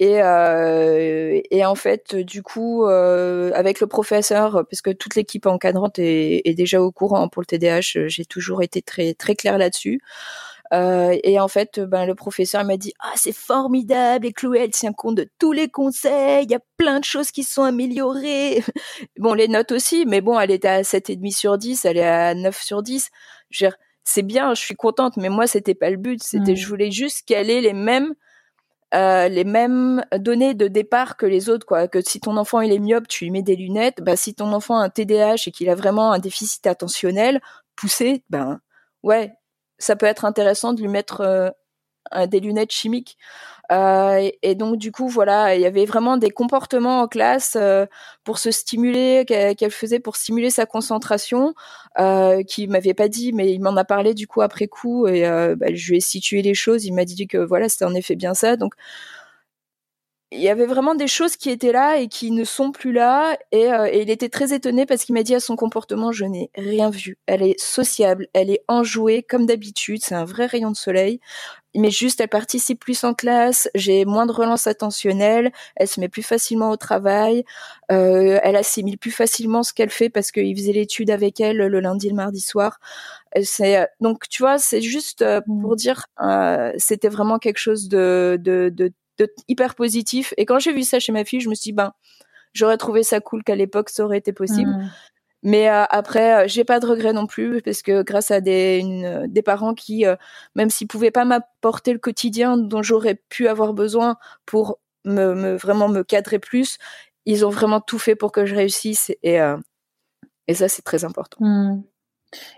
et, euh, et en fait, du coup, euh, avec le professeur, parce que toute l'équipe encadrante est, est, déjà au courant pour le TDAH, j'ai toujours été très très claire là-dessus. Euh, et en fait, ben, le professeur m'a dit ah c'est formidable et Chloé elle tient compte de tous les conseils, il y a plein de choses qui sont améliorées. bon les notes aussi, mais bon elle était à 7,5 sur 10, elle est à 9 sur 10. c'est bien, je suis contente, mais moi c'était pas le but, c'était je voulais juste qu'elle ait les mêmes euh, les mêmes données de départ que les autres, quoi. Que si ton enfant il est myope, tu lui mets des lunettes. Bah, si ton enfant a un TDAH et qu'il a vraiment un déficit attentionnel poussé, ben ouais, ça peut être intéressant de lui mettre euh, des lunettes chimiques. Euh, et, donc du coup voilà, il y avait vraiment des comportements en classe euh, pour se stimuler qu'elle faisait pour stimuler sa concentration, euh, qui m'avait pas dit, mais il m'en a parlé du coup après coup et euh, bah, je lui ai situé les choses. Il m'a dit que voilà c'était en effet bien ça. Donc il y avait vraiment des choses qui étaient là et qui ne sont plus là. Et, euh, et il était très étonné parce qu'il m'a dit à son comportement, je n'ai rien vu. Elle est sociable, elle est enjouée comme d'habitude, c'est un vrai rayon de soleil. Mais juste, elle participe plus en classe, j'ai moins de relance attentionnelle, elle se met plus facilement au travail, euh, elle assimile plus facilement ce qu'elle fait parce qu'il faisait l'étude avec elle le lundi, le mardi soir. C'est donc tu vois, c'est juste euh, pour mmh. dire, euh, c'était vraiment quelque chose de, de, de hyper positif. Et quand j'ai vu ça chez ma fille, je me suis dit, ben, j'aurais trouvé ça cool qu'à l'époque ça aurait été possible. Mmh. Mais euh, après, euh, j'ai pas de regrets non plus parce que grâce à des, des parents qui, euh, même s'ils pouvaient pas m'apporter le quotidien dont j'aurais pu avoir besoin pour me, vraiment me cadrer plus, ils ont vraiment tout fait pour que je réussisse et et ça c'est très important. Mmh.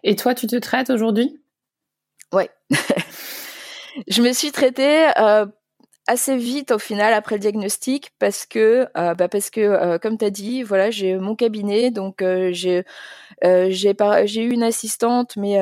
Et toi, tu te traites aujourd'hui? Ouais. je me suis traitée assez vite au final après le diagnostic parce que euh, bah parce que euh, comme tu as dit voilà j'ai mon cabinet donc euh, j'ai euh, j'ai j'ai eu une assistante mais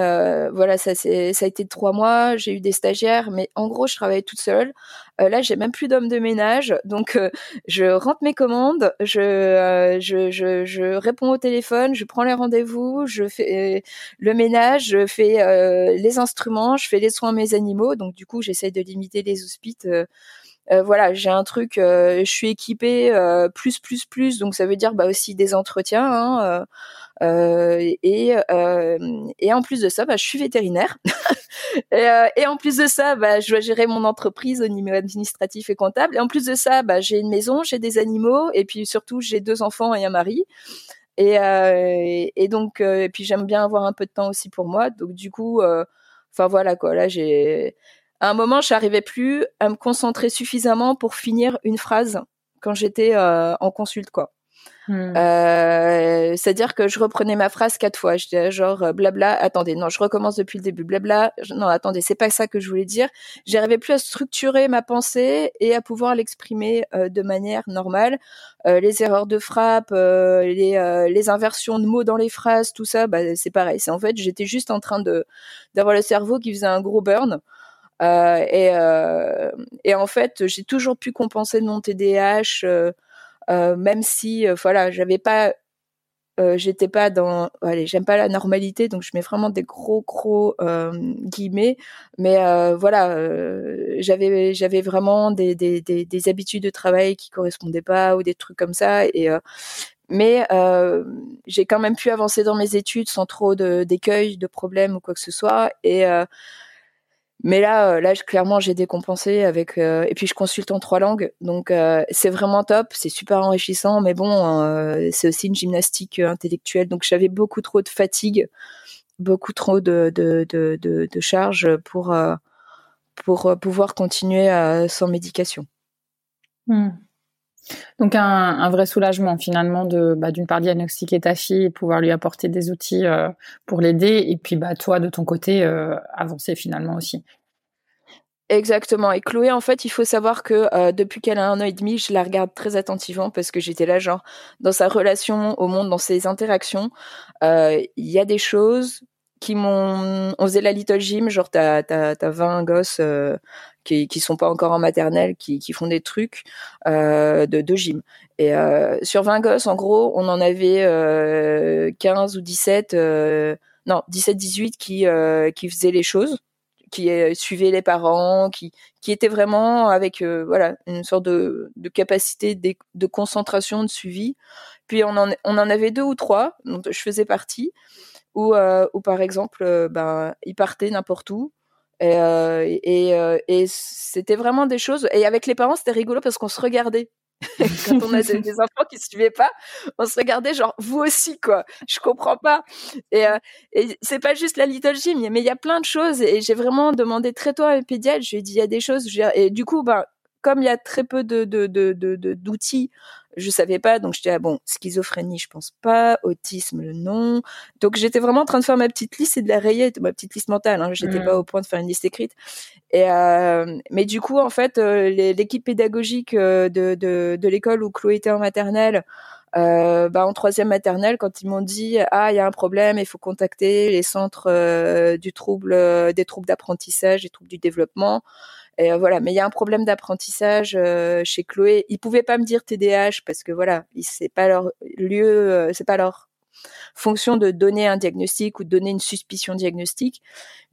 voilà ça c'est ça a été trois mois. J'ai eu des stagiaires mais en gros je travaillais toute seule. Là j'ai même plus d'homme de ménage. Donc je rentre mes commandes je, je, je je réponds au téléphone je prends les rendez-vous je fais le ménage je fais les instruments je fais les soins à mes animaux. Donc du coup j'essaie de limiter les hospites. Euh, voilà, j'ai un truc, euh, je suis équipée euh, plus plus plus, donc ça veut dire bah aussi des entretiens. Hein, et, et en plus de ça, bah, je suis vétérinaire. et, et, en plus de ça, bah, je dois gérer mon entreprise au niveau administratif et comptable. Et en plus de ça, bah, j'ai une maison, j'ai des animaux, et puis surtout j'ai deux enfants et un mari. Et, et donc, et puis j'aime bien avoir un peu de temps aussi pour moi. Donc du coup, enfin voilà quoi. Là, j'ai à un moment, je n'arrivais plus à me concentrer suffisamment pour finir une phrase quand j'étais euh, en consulte, quoi. Hmm. Euh, c'est-à-dire que je reprenais ma phrase quatre fois. Je disais genre euh, blabla. Attendez, non, je recommence depuis le début. Blabla. Non, attendez, c'est pas ça que je voulais dire. J'arrivais plus à structurer ma pensée et à pouvoir l'exprimer de manière normale. les erreurs de frappe, les, les inversions de mots dans les phrases, tout ça, bah, c'est pareil. C'est en fait, j'étais juste en train de d'avoir le cerveau qui faisait un gros burn. Euh, et, euh, et en fait, j'ai toujours pu compenser mon TDAH, euh, même si, voilà, j'avais pas j'étais pas dans allez j'aime pas la normalité donc je mets vraiment des gros gros euh, guillemets. Mais euh, voilà euh, j'avais j'avais vraiment des, des, des, des, habitudes de travail qui correspondaient pas ou des trucs comme ça. Et mais j'ai quand même pu avancer dans mes études sans trop d'écueils de problèmes ou quoi que ce soit. Et mais là, euh, là, clairement, j'ai décompensé avec. Euh, et puis, je consulte en trois langues, donc euh, c'est vraiment top. C'est super enrichissant, mais bon, c'est aussi une gymnastique intellectuelle. Donc, j'avais beaucoup trop de fatigue, beaucoup trop de de de, de, de charges pour pour pouvoir continuer sans médication. Hmm. Donc un, vrai soulagement finalement de bah, d'une part diagnostiquer ta fille et pouvoir lui apporter des outils euh, pour l'aider et puis bah toi de ton côté euh, avancer finalement aussi. Exactement. Et Chloé, en fait, il faut savoir que euh, depuis qu'elle a un an et demi, je la regarde très attentivement parce que j'étais là, genre, dans sa relation au monde, dans ses interactions, il y a des choses qui m'ont... On faisait la little gym, genre, t'as, t'as, t'as 20 gosses qui qui sont pas encore en maternelle, qui, font des trucs euh, de, gym. Et euh, sur 20 gosses, en gros, on en avait euh, 15 ou 17, euh, non 17-18 qui qui faisaient les choses, qui suivaient les parents, qui étaient vraiment avec voilà une sorte de, capacité de, concentration, de suivi. Puis on en avait deux ou trois dont je faisais partie. Où, où par exemple, ben, ils partaient n'importe où, et, euh, et, euh, et c'était vraiment des choses. Et avec les parents, c'était rigolo parce qu'on se regardait. Quand on a des, enfants qui suivaient pas, on se regardait genre vous aussi quoi. Je comprends pas. Et, euh, et c'est pas juste la little gym, mais il y a plein de choses. Et j'ai vraiment demandé très tôt à un pédiatre. Je lui ai dit il y a des choses. Et du coup, ben comme il y a très peu de d'outils je savais pas, donc j'étais ah bon, schizophrénie, je pense pas, autisme, le nom. Donc j'étais vraiment en train de faire ma petite liste et de la rayer, ma petite liste mentale. Hein, j'étais pas mmh. au point de faire une liste écrite. Et euh, mais du coup, en fait, euh, l'équipe pédagogique euh, de, de, de l'école où Chloé était en maternelle. Euh, bah, en troisième maternelle, quand ils m'ont dit ah il y a un problème, il faut contacter les centres du trouble, des troubles d'apprentissage, des troubles du développement. Et euh, voilà, mais il y a un problème d'apprentissage euh, chez Chloé. Ils pouvaient pas me dire TDAH parce que voilà, c'est pas leur lieu, euh, c'est pas leur fonction de donner un diagnostic ou de donner une suspicion diagnostique.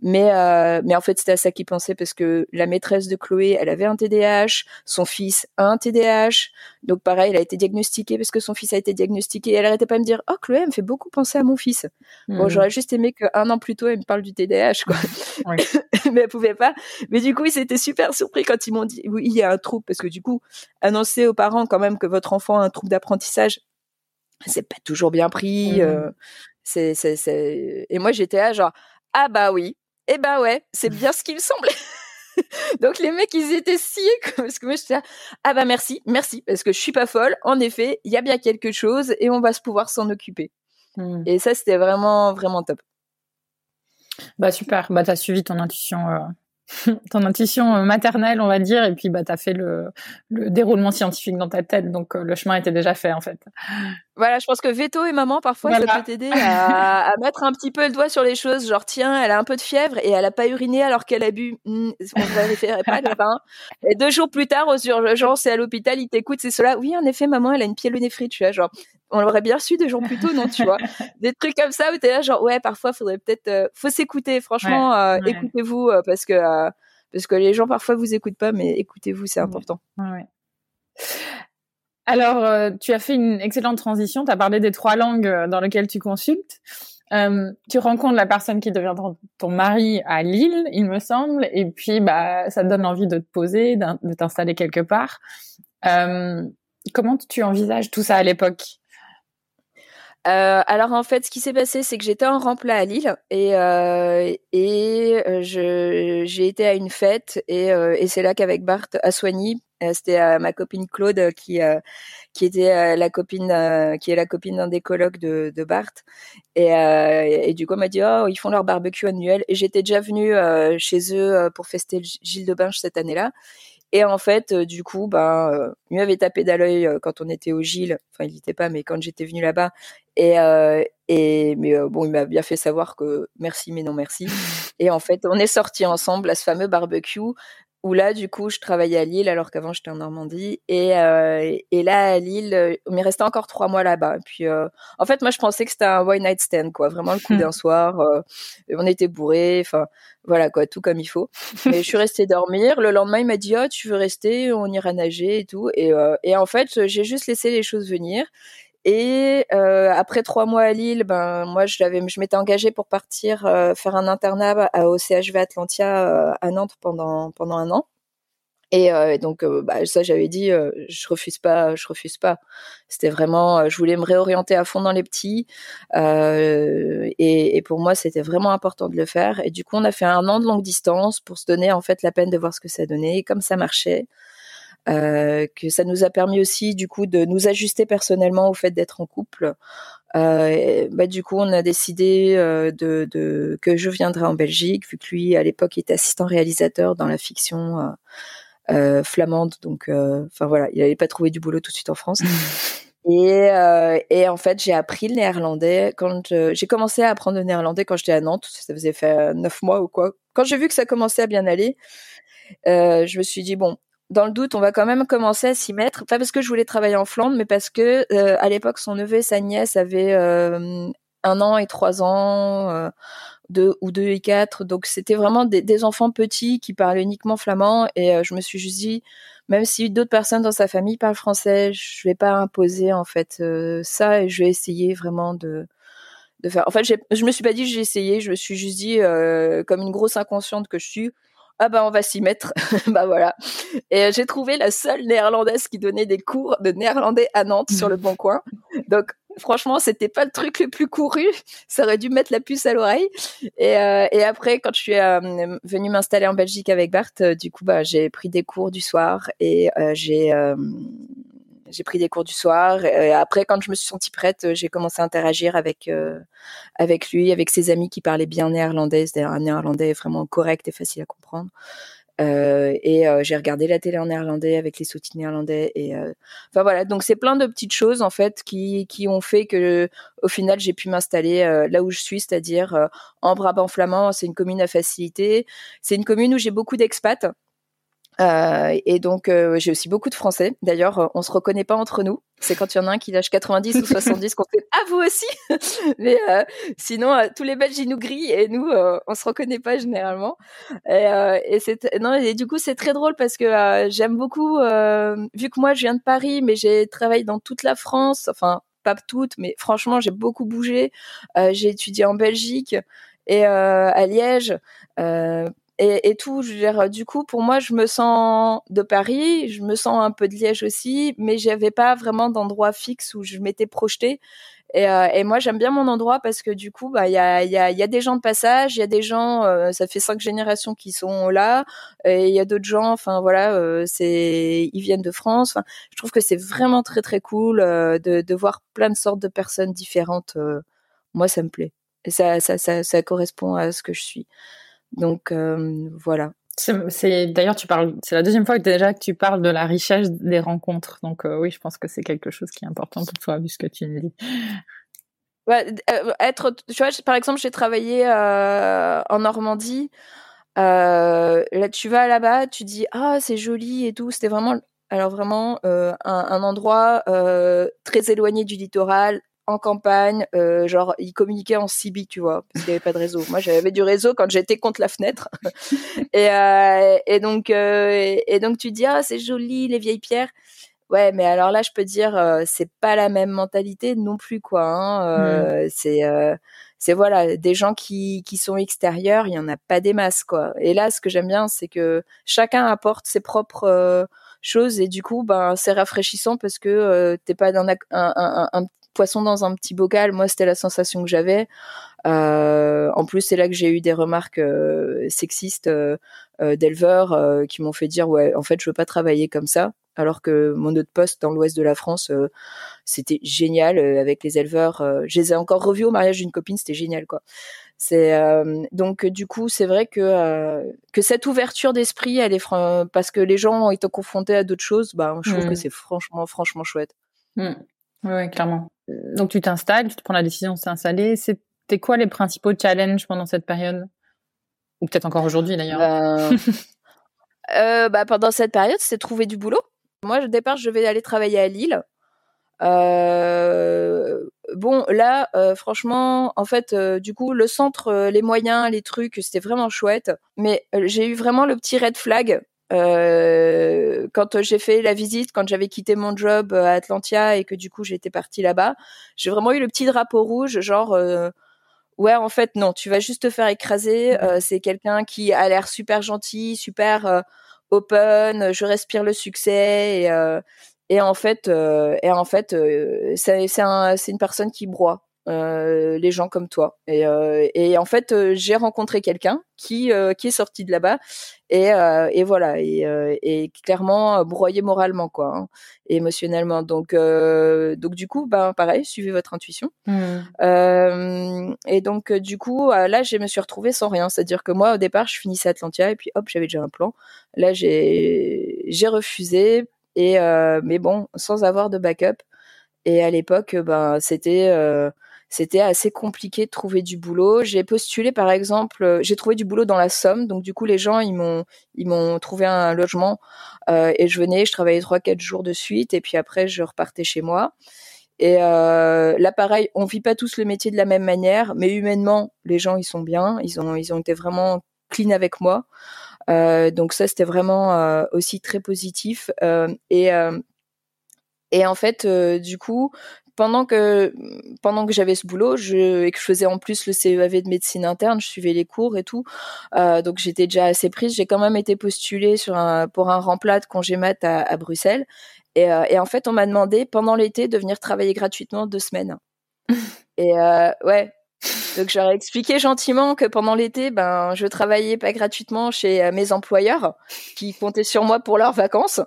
Mais, euh, mais en fait, c'était à ça qu'ils pensaient parce que la maîtresse de Chloé, elle avait un TDAH, son fils a un TDAH. Donc pareil, elle a été diagnostiquée parce que son fils a été diagnostiqué. Et elle arrêtait pas de me dire, oh Chloé, elle me fait beaucoup penser à mon fils. Bon, mmh. j'aurais juste aimé qu'un an plus tôt, elle me parle du TDAH, quoi. mais elle pouvait pas. Mais du coup, ils étaient super surpris quand ils m'ont dit, oui, il y a un trouble parce que du coup, annoncer aux parents quand même que votre enfant a un trouble d'apprentissage, c'est pas toujours bien pris. Mmh. Euh, c'est, c'est, c'est... Et moi, j'étais là, genre, ah bah oui, et eh bah ouais, c'est bien ce qui me semblait. Donc les mecs, ils étaient si parce que moi j'étais là, ah bah merci, merci, parce que je suis pas folle. En effet, il y a bien quelque chose et on va se pouvoir s'en occuper. Mmh. Et ça, c'était vraiment, vraiment top. Bah super, bah t'as suivi ton intuition ton intuition euh, maternelle, on va dire, et puis bah t'as fait le, le, déroulement scientifique dans ta tête, donc euh, le chemin était déjà fait en fait. Voilà, je pense que veto et maman parfois ça peut t'aider à, à, mettre un petit peu le doigt sur les choses, genre tiens, elle a un peu de fièvre et elle a pas uriné alors qu'elle a bu, hmm, on vérifierait pas le vin. Et deux jours plus tard aux urgences et à l'hôpital, ils t'écoutent, c'est cela. Oui, en effet, maman, elle a une pyélonéphrite, tu vois, genre on l'aurait bien su deux jours plus tôt, non, tu vois? Des trucs comme ça où t'es là, genre, ouais, parfois, faudrait peut-être, euh, faut s'écouter, franchement, euh, écoutez-vous, euh, parce que, parce que les gens, parfois, vous écoutent pas, mais écoutez-vous, c'est important. Alors, tu as fait une excellente transition, tu as parlé des trois langues dans lesquelles tu consultes. tu rencontres la personne qui deviendra ton mari à Lille, il me semble, et puis bah ça te donne envie de te poser, de t'installer quelque part. comment tu envisages tout ça à l'époque? Euh, alors en fait, ce qui s'est passé, c'est que j'étais en remplat à Lille et euh, euh, j'ai été à une fête et, c'est là qu'avec Bart Soigny, c'était ma copine Claude qui était la copine qui est la copine d'un des colocs de, Bart et, du coup elle m'a dit oh ils font leur barbecue annuel et j'étais déjà venue chez eux pour fester Gilles de Binge cette année-là et en fait, du coup, ben, euh, il m'avait tapé à l'œil quand on était au Gilles. Enfin, il n'était pas, mais quand j'étais venue là-bas. Et, euh, et mais bon, il m'a bien fait savoir que merci, mais non merci. Et en fait, on est sortis ensemble à ce fameux barbecue où là, du coup, je travaillais à Lille alors qu'avant j'étais en Normandie. Et, euh, et là, à Lille, euh, il m'est resté encore trois mois là-bas. Puis, euh, en fait, moi, je pensais que c'était un one night stand, quoi. Vraiment le coup d'un soir. Euh, on était bourrés. Enfin, voilà, quoi, tout comme il faut. Mais je suis restée dormir. Le lendemain, il m'a dit, oh, tu veux rester? On ira nager et tout. Et, et en fait, j'ai juste laissé les choses venir. Et euh, après trois mois à Lille, ben moi je m'étais engagée pour partir euh, faire un internat au CHV Atlantia euh, à Nantes pendant pendant un an. Et euh, donc bah, ça j'avais dit, je refuse pas, je refuse pas. C'était vraiment, je voulais me réorienter à fond dans les petits. Et, et, pour moi c'était vraiment important de le faire. Et du coup on a fait un an de longue distance pour se donner en fait la peine de voir ce que ça donnait. Et comme ça marchait. Euh, que ça nous a permis aussi du coup de nous ajuster personnellement au fait d'être en couple. Euh, bah, du coup, on a décidé euh, de, de, que je viendrais en Belgique, vu que lui, à l'époque, était assistant réalisateur dans la fiction euh, euh flamande. Donc, enfin voilà, il n'avait pas trouvé du boulot tout de suite en France. Et, et, en fait, j'ai appris le néerlandais quand j'ai commencé à apprendre le néerlandais quand j'étais à Nantes. Ça faisait fait neuf mois ou quoi. Quand j'ai vu que ça commençait à bien aller, je me suis dit bon, dans le doute, on va quand même commencer à s'y mettre. Pas parce que je voulais travailler en Flandre, mais parce que euh, à l'époque, son neveu et sa nièce avaient euh, un an et trois ans, euh, deux ou deux et quatre. Donc c'était vraiment des, des, enfants petits qui parlaient uniquement flamand. Et je me suis juste dit, même si d'autres personnes dans sa famille parlent français, je vais pas imposer en fait ça et je vais essayer vraiment de de faire. En fait, je me suis pas dit j'ai essayé, je me suis juste dit comme une grosse inconsciente que je suis ah bah on va s'y mettre. bah voilà. Et euh, j'ai trouvé la seule néerlandaise qui donnait des cours de néerlandais à Nantes sur le bon coin. Donc franchement, c'était pas le truc le plus couru. Ça aurait dû mettre la puce à l'oreille. Et, euh, et après, quand je suis euh, venue m'installer en Belgique avec Bart, du coup, bah, j'ai pris des cours du soir et j'ai j'ai pris des cours du soir. Et après, quand je me suis sentie prête, j'ai commencé à interagir avec euh, avec lui, avec ses amis qui parlaient bien néerlandais, c'est-à-dire un néerlandais vraiment correct et facile à comprendre. Euh, et euh, j'ai regardé la télé en néerlandais avec les sous-titres néerlandais et euh, enfin voilà donc c'est plein de petites choses en fait qui qui ont fait que au final j'ai pu m'installer là où je suis c'est-à-dire en Brabant flamand c'est une commune à facilité c'est une commune où j'ai beaucoup d'expats euh, et donc euh, j'ai aussi beaucoup de Français. D'ailleurs, euh, on se reconnaît pas entre nous. C'est quand il y en a un qui lâche 90 ou 70 qu'on fait ah vous aussi. Mais euh, sinon tous les Belges ils nous grillent et nous on se reconnaît pas généralement. Et, et c'est non et du coup c'est très drôle parce que j'aime beaucoup vu que moi je viens de Paris mais j'ai travaillé dans toute la France. Enfin pas toutes mais franchement j'ai beaucoup bougé. j'ai étudié en Belgique et à Liège et, et, tout. Je veux dire, du coup, pour moi, je me sens de Paris, je me sens un peu de Liège aussi, mais j'avais pas vraiment d'endroit fixe où je m'étais projetée. Et, euh, et moi, j'aime bien mon endroit parce que du coup, bah, il y a, y, a, y a des gens de passage, il y a des gens, euh, ça fait cinq générations qui sont là, et il y a d'autres gens, enfin voilà, euh, c'est, ils viennent de France. Je trouve que c'est vraiment très très cool de, de voir plein de sortes de personnes différentes. moi, ça me plaît. Ça, ça, ça, ça correspond à ce que je suis. Donc voilà. C'est d'ailleurs tu parles, c'est la deuxième fois que déjà que tu parles de la richesse des rencontres. Donc oui, je pense que c'est quelque chose qui est important pour toi vu ce que tu me dis. Ouais, être, tu vois, par exemple, j'ai travaillé en Normandie. là, tu vas là-bas, tu dis ah c'est joli et tout. C'était vraiment, alors vraiment un, un, endroit très éloigné du littoral, en campagne, euh, genre ils communiquaient en CB, tu vois, parce qu'il n'y avait pas de réseau. Moi, j'avais du réseau quand j'étais contre la fenêtre. et, euh, et donc, euh, et, donc tu dis ah c'est joli les vieilles pierres. Ouais, mais alors là, je peux dire euh, c'est pas la même mentalité non plus quoi. Hein. Euh, mm. C'est c'est voilà des gens qui qui sont extérieurs, il y en a pas des masses quoi. Et là, ce que j'aime bien, c'est que chacun apporte ses propres choses et du coup ben c'est rafraîchissant parce que euh, t'es pas dans un, un, un, poisson dans un petit bocal. Moi, c'était la sensation que j'avais. Euh, en plus, c'est là que j'ai eu des remarques euh, sexistes euh, d'éleveurs qui m'ont fait dire ouais, en fait, je veux pas travailler comme ça. Alors que mon autre poste dans l'ouest de la France, c'était génial avec les éleveurs. je les ai encore revus au mariage d'une copine, c'était génial quoi. C'est donc du coup, c'est vrai que que cette ouverture d'esprit, elle est parce que les gens ont été confrontés à d'autres choses. Bah, je trouve que mmh. c'est franchement, franchement chouette. Mmh. Oui, clairement. Donc tu t'installes, tu te prends la décision de s'installer. C'était quoi les principaux challenges pendant cette période? Ou peut-être encore aujourd'hui d'ailleurs euh, euh, bah, Pendant cette période, c'est trouver du boulot. Moi, au départ, je vais aller travailler à Lille. Euh, bon, là, franchement, en fait, du coup, le centre, les moyens, les trucs, c'était vraiment chouette. Mais j'ai eu vraiment le petit red flag euh, quand j'ai fait la visite, quand j'avais quitté mon job à Atlantia et que du coup j'étais partie là-bas, j'ai vraiment eu le petit drapeau rouge, genre euh, ouais en fait non, tu vas juste te faire écraser. Euh, c'est quelqu'un qui a l'air super gentil, super euh, open. Je respire le succès et, et en fait et en fait c'est c'est un, une personne qui broie. Euh, les gens comme toi. Et, euh, et en fait, euh, j'ai rencontré quelqu'un qui qui est sorti de là-bas et, et voilà et, et clairement broyé moralement quoi, hein, émotionnellement. Donc donc du coup, ben pareil, suivez votre intuition. Mmh. et donc du coup, là, je me suis retrouvée sans rien. C'est-à-dire que moi, au départ, je finissais Atlantia et puis hop, j'avais déjà un plan. Là, j'ai j'ai refusé et mais bon, sans avoir de backup. Et à l'époque, ben c'était c'était assez compliqué de trouver du boulot. J'ai postulé par exemple, euh, j'ai trouvé du boulot dans la Somme, donc du coup les gens ils m'ont ils m'ont trouvé un logement euh, et je venais, je travaillais trois quatre jours de suite et puis après je repartais chez moi. Et euh, là pareil, on vit pas tous le métier de la même manière, mais humainement les gens ils sont bien, ils ont ils ont été vraiment clean avec moi. Euh, donc ça c'était vraiment euh, aussi très positif et et en fait, du coup, pendant que pendant que j'avais ce boulot, je et que je faisais en plus le CEAV de médecine interne, je suivais les cours et tout, euh, donc j'étais déjà assez prise. J'ai quand même été postulée sur un pour un remplat de congé mat à, à Bruxelles, et, euh, et en fait on m'a demandé pendant l'été de venir travailler gratuitement deux semaines. et euh, ouais, donc j'aurais expliqué gentiment que pendant l'été, ben je travaillais pas gratuitement chez euh, mes employeurs qui comptaient sur moi pour leurs vacances,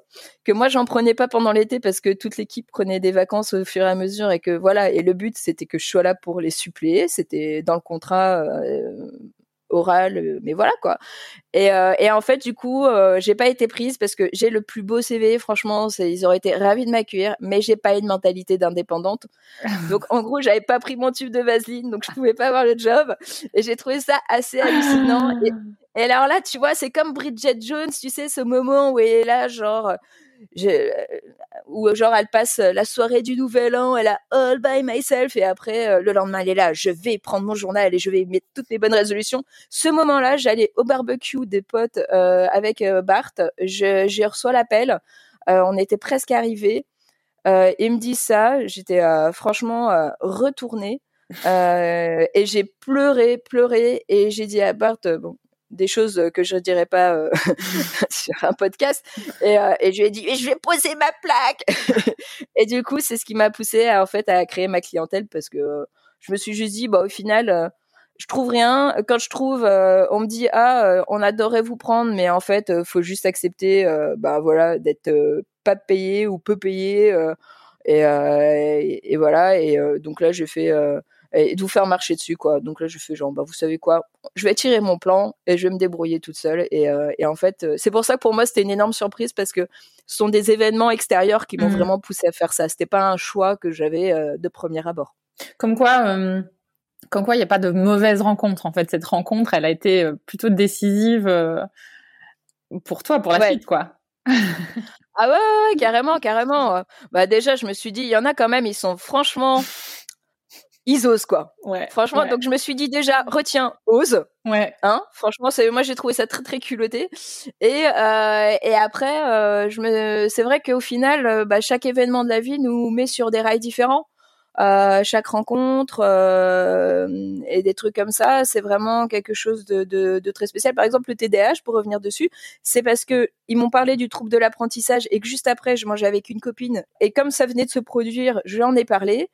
que moi j'en prenais pas pendant l'été parce que toute l'équipe prenait des vacances au fur et à mesure et que voilà et le but c'était que je sois là pour les suppléer, c'était dans le contrat euh, oral, euh, mais voilà quoi. Et, euh, et en fait, du coup, euh, j'ai pas été prise parce que j'ai le plus beau CV. Franchement, ils auraient été ravis de m'accueillir, mais j'ai pas une mentalité d'indépendante. Donc, en gros, j'avais pas pris mon tube de vaseline, donc je pouvais pas avoir le job. Et j'ai trouvé ça assez hallucinant. Et, et alors là, tu vois, c'est comme Bridget Jones, tu sais, ce moment où elle est là, genre je, où genre elle passe la soirée du nouvel an, elle a all by myself et après euh, le lendemain elle est là, je vais prendre mon journal et je vais mettre toutes mes bonnes résolutions. Ce moment-là, j'allais au barbecue des potes euh, avec euh, Bart, j'ai reçois l'appel, on était presque arrivés. Euh, il me dit ça, j'étais franchement retournée. Et j'ai pleuré, pleuré. Et j'ai dit à Bart bon des choses que je dirais pas euh, sur un podcast. Et, euh, et je lui ai dit je vais poser ma plaque. Et du coup c'est ce qui m'a poussé à, en fait à créer ma clientèle parce que euh, je me suis juste dit bah au final je trouve rien. Quand je trouve on me dit ah on adorerait vous prendre mais en fait faut juste accepter bah voilà d'être pas payé ou peu payé et, et, et, voilà. Et donc là j'ai fait et de vous faire marcher dessus quoi. Donc là je fais genre bah vous savez quoi, je vais tirer mon plan et je vais me débrouiller toute seule et, euh, et en fait euh, c'est pour ça que pour moi c'était une énorme surprise parce que ce sont des événements extérieurs qui m'ont mmh. vraiment poussé à faire ça. C'était pas un choix que j'avais euh, de premier abord. Comme quoi comme quoi il n'y a pas de mauvaise rencontre en fait cette rencontre elle a été plutôt décisive pour toi pour la suite quoi. ah ouais, ouais, carrément, carrément. Bah déjà, je me suis dit, il y en a quand même, ils sont franchement ils osent quoi. Ouais. Franchement, donc je me suis dit déjà retiens, ose. Ouais. Hein. Franchement, c'est moi j'ai trouvé ça très très culotté. Et euh, et après, euh, je me, c'est vrai qu'au final, euh, bah, chaque événement de la vie nous met sur des rails différents. Chaque rencontre et des trucs comme ça, c'est vraiment quelque chose de, de, de, très spécial. Par exemple, le TDAH, pour revenir dessus, c'est parce que ils m'ont parlé du trouble de l'apprentissage et que juste après, je mangeais avec une copine et comme ça venait de se produire, je en ai parlé.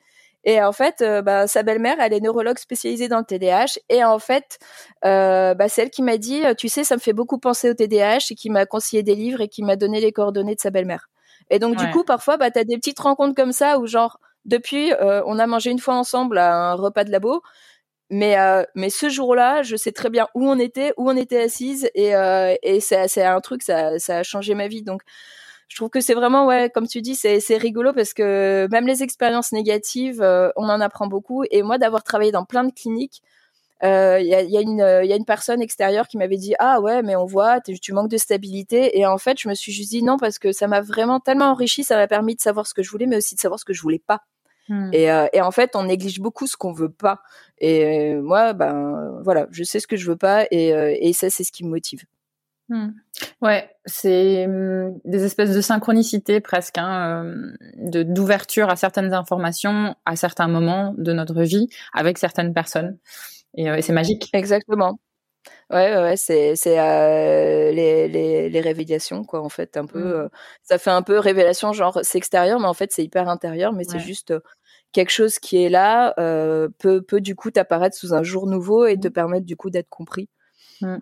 Et en fait, euh, bah, sa belle-mère, elle est neurologue spécialisée dans le TDAH. Et en fait, euh, bah, c'est elle qui m'a dit, euh, tu sais, ça me fait beaucoup penser au TDAH et qui m'a conseillé des livres et qui m'a donné les coordonnées de sa belle-mère. Et donc, du coup, parfois, bah, tu as des petites rencontres comme ça où, genre, depuis, on a mangé une fois ensemble à un repas de labo. Mais, mais ce jour-là, je sais très bien où on était, où on était assise. Et, et c'est un truc, ça, ça a changé ma vie. Donc, je trouve que c'est vraiment ouais comme tu dis c'est c'est rigolo parce que même les expériences négatives euh, on en apprend beaucoup. Et moi d'avoir travaillé dans plein de cliniques il euh, y, a, y, a une, y a une personne extérieure qui m'avait dit ah ouais mais on voit tu manques de stabilité et en fait je me suis juste dit non parce que ça m'a vraiment tellement enrichi ça m'a permis de savoir ce que je voulais mais aussi de savoir ce que je voulais pas. Hmm. et, euh, et, en fait on néglige beaucoup ce qu'on veut pas. Et moi ben voilà je sais ce que je veux pas et, et ça c'est ce qui me motive. Hmm. Ouais, c'est hmm, des espèces de synchronicité presque, hein, euh, de d'ouverture à certaines informations à certains moments de notre vie avec certaines personnes, et, euh, c'est magique. Exactement. Ouais, ouais, c'est c'est euh, les, les les révélations quoi en fait un peu hmm. ça fait un peu révélation genre c'est extérieur mais en fait c'est hyper intérieur mais c'est juste quelque chose qui est là peut peut du coup t'apparaître sous un jour nouveau et te permettre du coup d'être compris. Mm.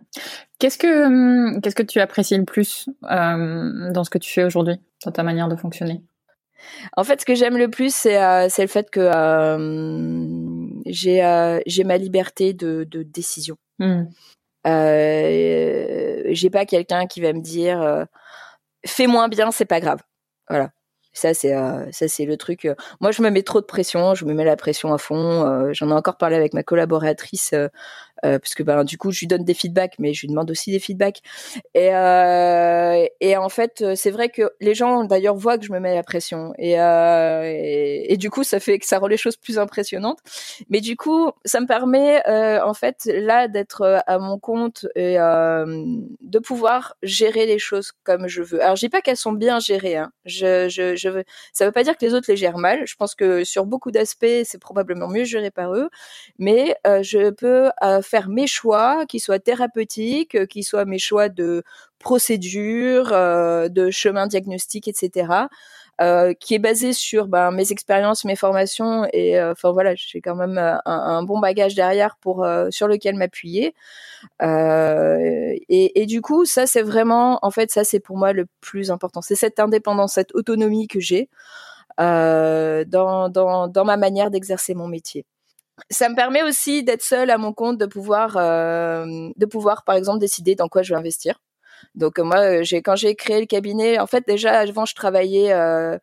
Qu'est-ce que hum, qu'est-ce que tu apprécies le plus euh, dans ce que tu fais aujourd'hui, dans ta manière de fonctionner? En fait, ce que j'aime le plus, c'est euh, le fait que euh, j'ai euh, j'ai ma liberté de, de décision. Mm. j'ai pas quelqu'un qui va me dire fais moins bien, c'est pas grave. Voilà. Ça c'est ça c'est le truc. Moi je me mets trop de pression, je me mets la pression à fond. J'en ai encore parlé avec ma collaboratrice parce que ben du coup je lui donne des feedbacks, mais je lui demande aussi des feedbacks. Et, euh, et en fait, euh, c'est vrai que les gens d'ailleurs voient que je me mets la pression, et, euh, et, du coup ça fait que ça rend les choses plus impressionnantes. Mais du coup, ça me permet euh, en fait là d'être euh, à mon compte et de pouvoir gérer les choses comme je veux. Alors je dis pas qu'elles sont bien gérées, hein. je, je, ça veut pas dire que les autres les gèrent mal. Je pense que sur beaucoup d'aspects c'est probablement mieux géré par eux, mais je peux faire mes choix, qui soient thérapeutiques, euh, qui soient mes choix de procédure, euh, de chemin diagnostique, etc. Euh, qui est basé sur ben, mes expériences, mes formations et enfin voilà, j'ai quand même un, bon bagage derrière pour sur lequel m'appuyer. Et, du coup, ça c'est vraiment, en fait, ça c'est pour moi le plus important. C'est cette indépendance, cette autonomie que j'ai dans ma manière d'exercer mon métier ça me permet aussi d'être seule à mon compte, de pouvoir, euh, de pouvoir par exemple décider dans quoi je vais investir. Donc moi, j'ai quand j'ai créé le cabinet, en fait déjà avant je travaillais euh,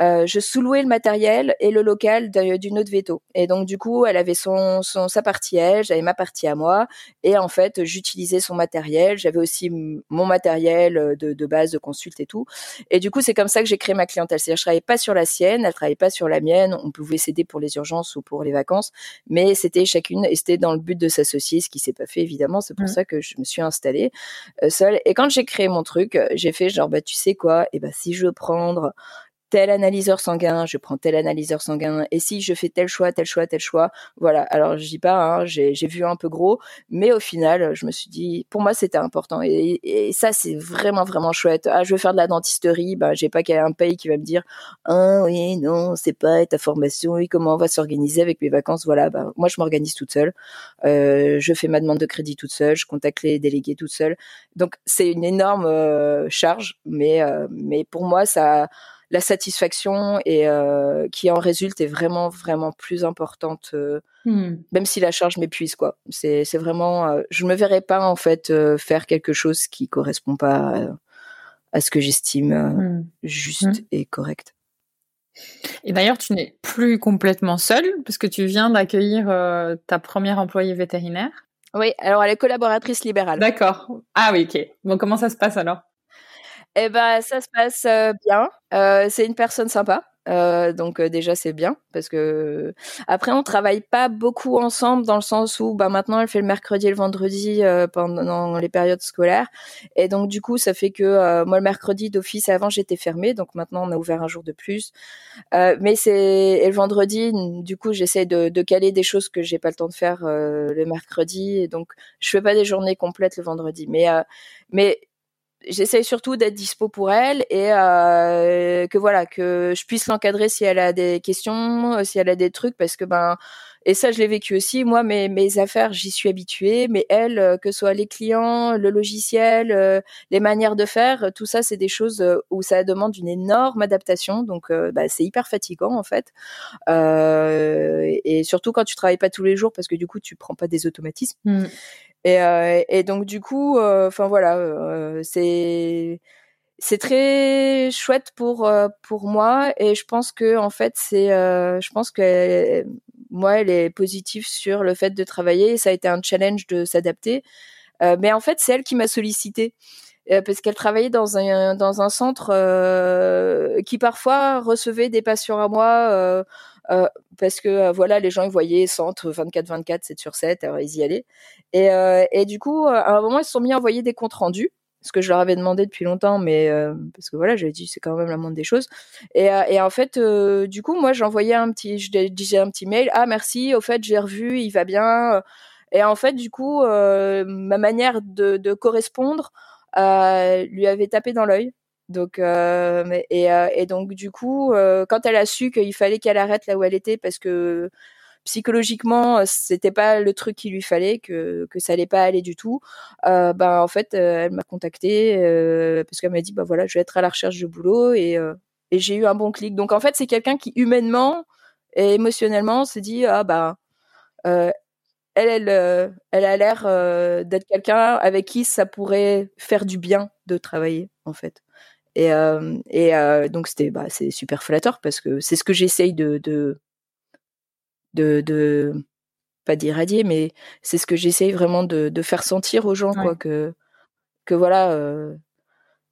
euh, je sous-louais le matériel et le local d'une autre veto. Et donc du coup, elle avait son, son sa partie elle, j'avais ma partie à moi, et en fait, j'utilisais son matériel. J'avais aussi mon matériel euh, de, de, base de consulte et tout. Et du coup, c'est comme ça que j'ai créé ma clientèle. C'est-à-dire, je travaillais pas sur la sienne, elle travaillait pas sur la mienne. On pouvait s'aider pour les urgences ou pour les vacances, mais c'était chacune et c'était dans le but de s'associer, ce qui s'est pas fait évidemment. C'est pour mmh. ça que je me suis installée euh, seule. Et quand j'ai créé mon truc, j'ai fait genre bah tu sais quoi, et ben si je veux prendre tel analyseur sanguin, je prends tel analyseur sanguin, et si je fais tel choix, tel choix, tel choix, voilà. Alors je dis pas, hein, j'ai vu un peu gros, mais au final, je me suis dit, pour moi c'était important, et, et ça c'est vraiment vraiment chouette. Ah, je veux faire de la dentisterie, ben j'ai pas un pays qui va me dire, ah oui non, c'est pas ta formation, oui comment on va s'organiser avec mes vacances, voilà. Ben, moi je m'organise toute seule, euh, je fais ma demande de crédit toute seule, je contacte les délégués toute seule, donc c'est une énorme euh, charge, mais euh, mais pour moi ça la satisfaction et euh, qui en résulte est vraiment vraiment plus importante euh, hmm. même si la charge m'épuise quoi c'est c'est vraiment euh, je me verrais pas en fait faire quelque chose qui correspond pas à, ce que j'estime hmm. juste hmm. et correct et d'ailleurs, tu n'es plus complètement seule parce que tu viens d'accueillir ta première employée vétérinaire. Oui, alors elle est collaboratrice libérale. D'accord. Ah oui, ok. Bon, comment ça se passe alors? Eh ben, ça se passe bien. C'est une personne sympa. Donc déjà c'est bien parce que après on travaille pas beaucoup ensemble dans le sens où bah maintenant elle fait le mercredi et le vendredi pendant les périodes scolaires. Et donc du coup ça fait que moi le mercredi d'office avant j'étais fermée. Donc maintenant on a ouvert un jour de plus. Mais c'est le vendredi du coup j'essaie de, caler des choses que j'ai pas le temps de faire le mercredi. Et donc je fais pas des journées complètes le vendredi. Mais mais j'essaye surtout d'être dispo pour elle et euh, que voilà que je puisse l'encadrer si elle a des questions, euh, si elle a des trucs parce que ben et ça je l'ai vécu aussi moi mes mes affaires j'y suis habituée mais elle euh, que ce soit les clients, le logiciel, euh, les manières de faire, tout ça c'est des choses où ça demande une énorme adaptation donc bah, c'est hyper fatigant en fait et surtout quand tu travailles pas tous les jours parce que du coup tu prends pas des automatismes. Mmh. Et, euh, et donc du coup, euh, enfin voilà, euh, c'est c'est très chouette pour pour moi. Et je pense que en fait c'est je pense que moi elle est positive sur le fait de travailler ça a été un challenge de s'adapter. Mais en fait c'est elle qui m'a sollicité parce qu'elle travaillait dans un dans un centre qui parfois recevait des patients à moi euh, parce que euh, voilà, les gens ils voyaient centre 24-24, 7 sur 7, alors ils y allaient. Et, euh, et du coup, à un moment, ils se sont mis à envoyer des comptes rendus ce que je leur avais demandé depuis longtemps, mais parce que voilà, j'avais dit c'est quand même la moindre des choses. Et, et en fait, du coup, moi, j'envoyais un petit, je disais un petit mail, ah merci, au fait, j'ai revu, il va bien. Et en fait, du coup, ma manière de, de correspondre lui avait tapé dans l'œil. Donc euh, et, euh, et, donc du coup, euh, quand elle a su qu'il fallait qu'elle arrête là où elle était parce que psychologiquement c'était pas le truc qu'il lui fallait, que ça allait pas aller du tout, ben en fait elle m'a contacté parce qu'elle m'a dit bah voilà je vais être à la recherche de boulot et et j'ai eu un bon clic. Donc en fait c'est quelqu'un qui humainement et émotionnellement se dit ah bah elle, elle, elle a l'air d'être quelqu'un avec qui ça pourrait faire du bien de travailler, en fait. Et, euh, et euh, donc c'était bah, c'est super flatteur parce que c'est ce que j'essaye de, de de, de pas d'irradier, mais c'est ce que j'essaye vraiment de, de, faire sentir aux gens, quoi, que, que voilà, euh,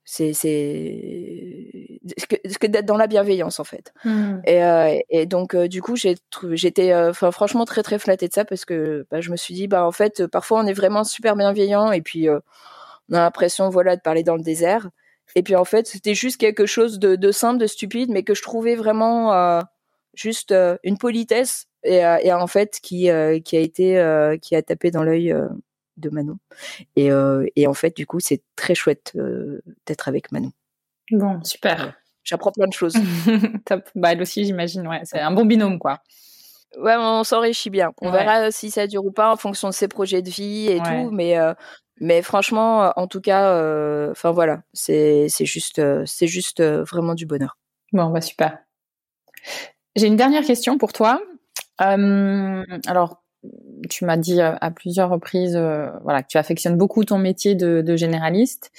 c'est c'est que, que d'être dans la bienveillance en fait. Mmh. Et, euh, et donc du coup j'ai j'étais enfin franchement très très flattée de ça parce que bah, je me suis dit bah en fait parfois on est vraiment super bienveillant et puis on a l'impression voilà de parler dans le désert et puis en fait, c'était juste quelque chose de, de, simple, de stupide, mais que je trouvais vraiment euh, juste euh, une politesse et, euh, et, en fait qui euh, qui a été qui a tapé dans l'œil de Manon. Et, et en fait, du coup, c'est très chouette d'être avec Manon. Bon, super. J'apprends plein de choses. Top. Bah elle aussi, j'imagine. Ouais, c'est un bon binôme, quoi. Ouais, on s'enrichit bien. On verra si ça dure ou pas en fonction de ses projets de vie et tout, mais mais franchement, euh, en tout cas, euh, enfin voilà, c'est juste euh, juste vraiment du bonheur. Bon, bah super. J'ai une dernière question pour toi. alors, tu m'as dit à plusieurs reprises, voilà, que tu affectionnes beaucoup ton métier de, généraliste,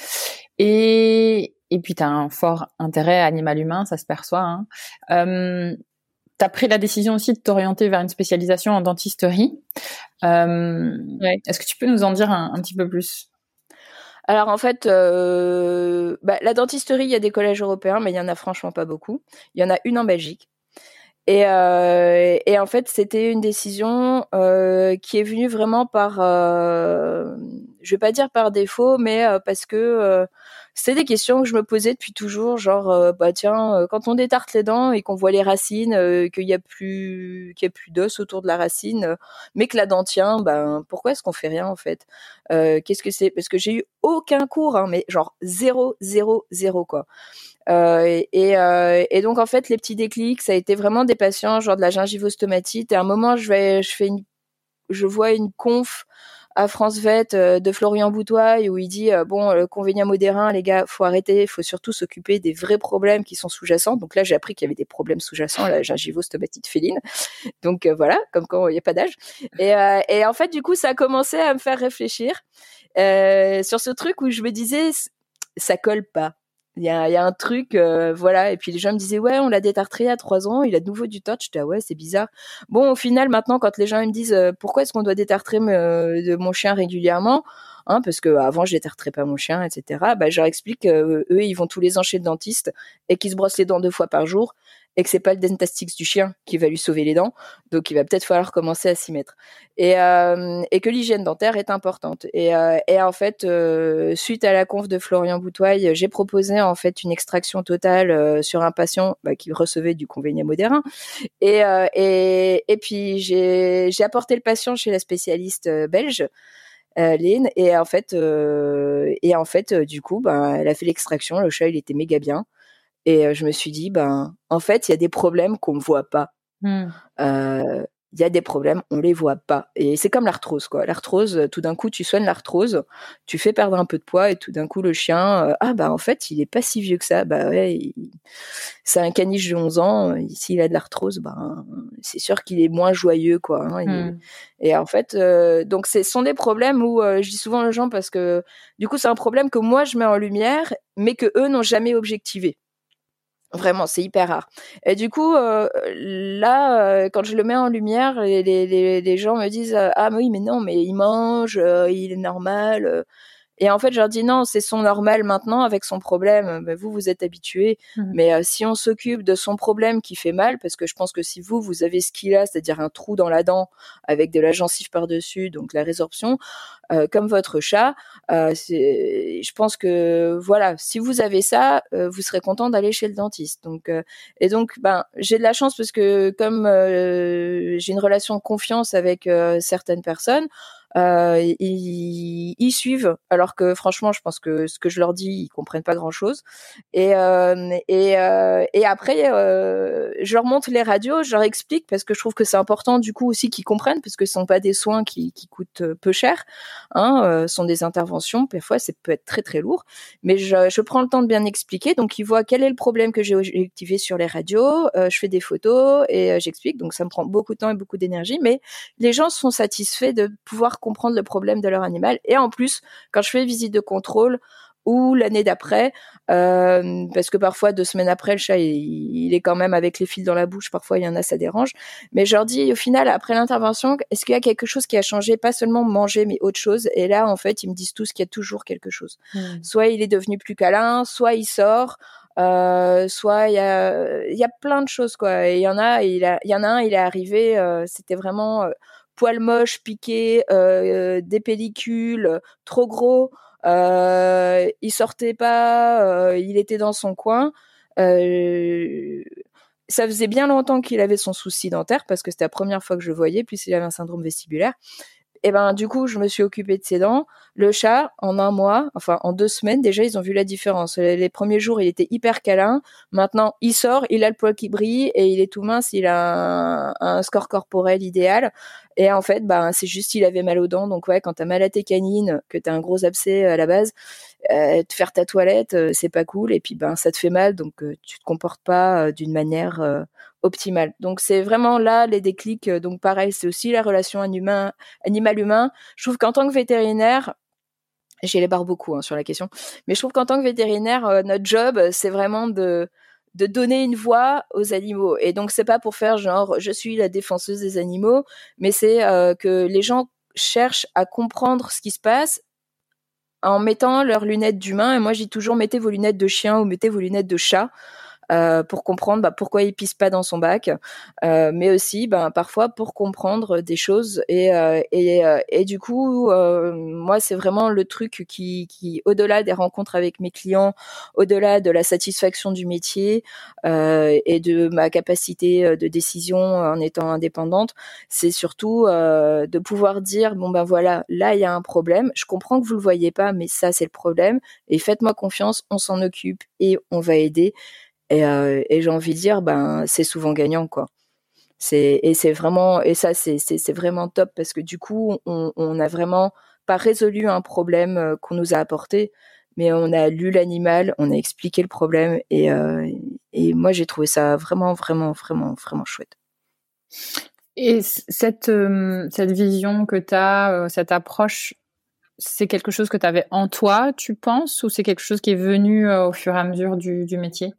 et puis tu as un fort intérêt animal humain, ça se perçoit. Hein tu as pris la décision aussi de t'orienter vers une spécialisation en dentisterie. Euh, Est-ce que tu peux nous en dire un, petit peu plus? Alors en fait, euh, bah, la dentisterie, il y a des collèges européens, mais il y en a franchement pas beaucoup. Il y en a une en Belgique. Et, euh, et en fait, c'était une décision euh, qui est venue vraiment par, je vais pas dire par défaut, mais parce que c'est des questions que je me posais depuis toujours, genre euh, bah tiens, euh, quand on détarte les dents et qu'on voit les racines, euh, qu'il y a plus qu'il y a plus d'os autour de la racine, mais que la dent tient, ben pourquoi est-ce qu'on fait rien en fait? Qu'est-ce que c'est? Parce que j'ai eu aucun cours, hein, mais genre zéro, zéro, zéro quoi. et, et, donc en fait les petits déclics, ça a été vraiment des patients genre de la gingivostomatite. Et à un moment je vais, je fais une, je vois une conf à France Vet de Florian Boutoy où il dit bon le convénient modérant les gars faut arrêter, faut surtout s'occuper des vrais problèmes qui sont sous-jacents. Donc là j'ai appris qu'il y avait des problèmes sous-jacents, la gingivose stomatite féline. Donc voilà, comme quand il n'y a pas d'âge. Et, et en fait du coup ça a commencé à me faire réfléchir sur ce truc où je me disais ça colle pas il y a, y a, un truc, euh, voilà. Et puis les gens me disaient, ouais, on l'a détartré à trois ans, il a de nouveau du touch. Je ah ouais, c'est bizarre. Bon, au final, maintenant, quand les gens me disent, euh, pourquoi est-ce qu'on doit détartrer euh, de mon chien régulièrement hein, Parce que avant, je détartrais pas mon chien, etc. Bah, je leur explique, eux, ils vont tous les ans chez le dentiste et qu'ils se brossent les dents deux fois par jour et que c'est pas le Dentastix du chien qui va lui sauver les dents, donc il va peut-être falloir commencer à s'y mettre. Et, euh, et que l'hygiène dentaire est importante. Et, euh, et en fait, euh, suite à la conf de Florian Boutoy, j'ai proposé en fait une extraction totale euh, sur un patient bah, qui recevait du convénient modérant. Et, euh, et, et puis j'ai apporté le patient chez la spécialiste belge. Euh, Lynn et en fait et en fait du coup ben elle a fait l'extraction le chat il était méga bien et je me suis dit, ben, en fait, il y a des problèmes qu'on ne voit pas. Mmh. Euh, il y a des problèmes, on les voit pas. Et c'est comme l'arthrose, quoi. L'arthrose, tout d'un coup, tu soignes l'arthrose, tu fais perdre un peu de poids, et tout d'un coup, le chien, ah bah en fait, il est pas si vieux que ça. Bah ouais, c'est un caniche de 11 ans. S'il a de l'arthrose, ben c'est sûr qu'il est moins joyeux, quoi. Hein, mmh. Et en fait, donc ce sont des problèmes où je dis souvent aux gens parce que du coup, c'est un problème que moi je mets en lumière, mais que eux n'ont jamais objectivé. Vraiment, c'est hyper rare. Et du coup, euh, là, euh, quand je le mets en lumière, les, les, les gens me disent ah oui, mais non, mais il mange, euh, il est normal. Et en fait, je leur dis non, c'est son normal maintenant avec son problème. Ben, vous, vous êtes habitué. Mmh. Mais si on s'occupe de son problème qui fait mal, parce que je pense que si vous, vous avez ce qu'il a, c'est-à-dire un trou dans la dent avec de la gencive par-dessus, donc la résorption, euh, comme votre chat. Euh, je pense que voilà, si vous avez ça, euh, vous serez content d'aller chez le dentiste. Donc et donc ben j'ai de la chance parce que comme j'ai une relation de confiance avec certaines personnes. Euh, ils, ils, suivent, alors que franchement, je pense que ce que je leur dis, ils comprennent pas grand-chose. Et euh, et, euh, et après, je leur montre les radios, je leur explique parce que je trouve que c'est important du coup aussi qu'ils comprennent parce que ce sont pas des soins qui, qui coûtent peu cher hein, euh, sont des interventions. Parfois, ça peut être très très lourd, mais je, je, prends le temps de bien expliquer. Donc, ils voient quel est le problème que j'ai objectivé sur les radios. Euh, je fais des photos et euh, j'explique. Donc, ça me prend beaucoup de temps et beaucoup d'énergie, mais les gens sont satisfaits de pouvoir comprendre le problème de leur animal. Et en plus, quand je fais visite de contrôle, ou l'année d'après, euh, parce que parfois deux semaines après le chat il, est quand même avec les fils dans la bouche, parfois il y en a ça dérange. Mais je leur dis au final après l'intervention, est-ce qu'il y a quelque chose qui a changé, pas seulement manger mais autre chose Et là en fait ils me disent tous qu'il y a toujours quelque chose. Mmh. Soit il est devenu plus câlin, soit il sort. Euh, soit il y a il y a plein de choses quoi et il y en a il, y en a un il est arrivé euh, c'était vraiment euh, poil moche piqué euh, des pellicules trop gros euh, il sortait pas, euh, il était dans son coin. Euh, ça faisait bien longtemps qu'il avait son souci dentaire parce que c'était la première fois que je voyais, puis il avait un syndrome vestibulaire. Et ben du coup, je me suis occupée de ses dents. Le chat, en un mois, enfin en deux semaines, déjà ils ont vu la différence. Les premiers jours, il était hyper câlin. Maintenant, il sort, il a le poil qui brille et il est tout mince. Il a un, score corporel idéal. Et en fait, ben c'est juste il avait mal aux dents. Donc ouais, quand t'as mal à tes canines, que t'as un gros abcès à la base, euh, te faire ta toilette, euh, c'est pas cool. Et puis ben ça te fait mal, donc euh, tu te comportes pas d'une manière optimale. Donc c'est vraiment là les déclics. Donc pareil, c'est aussi la relation animal-humain. Je trouve qu'en tant que vétérinaire, j'ai les barres beaucoup hein, sur la question, mais je trouve qu'en tant que vétérinaire, euh, notre job, c'est vraiment de de donner une voix aux animaux. Et donc c'est pas pour faire genre je suis la défenseuse des animaux, mais c'est euh, que les gens cherchent à comprendre ce qui se passe en mettant leurs lunettes d'humain. Et moi, j'ai toujours mettez vos lunettes de chien ou mettez vos lunettes de chat. Euh, pour comprendre bah, pourquoi il pisse pas dans son bac, euh, mais aussi bah, parfois pour comprendre des choses et euh, et, et du coup moi c'est vraiment le truc qui qui au-delà des rencontres avec mes clients, au-delà de la satisfaction du métier et de ma capacité de décision en étant indépendante, c'est surtout de pouvoir dire bon ben voilà là il y a un problème, je comprends que vous le voyez pas mais ça c'est le problème. Et faites-moi confiance, on s'en occupe et on va aider et, euh, et j'ai envie de dire, ben, c'est souvent gagnant, quoi. Et c'est vraiment et ça c'est vraiment top parce que du coup on on a vraiment pas résolu un problème qu'on nous a apporté, mais on a lu l'animal, on a expliqué le problème et, euh, et moi j'ai trouvé ça vraiment vraiment vraiment vraiment chouette. Et cette euh, cette vision que tu as, euh, cette approche, c'est quelque chose que tu avais en toi, tu penses, ou c'est quelque chose qui est venu au fur et à mesure du, du métier?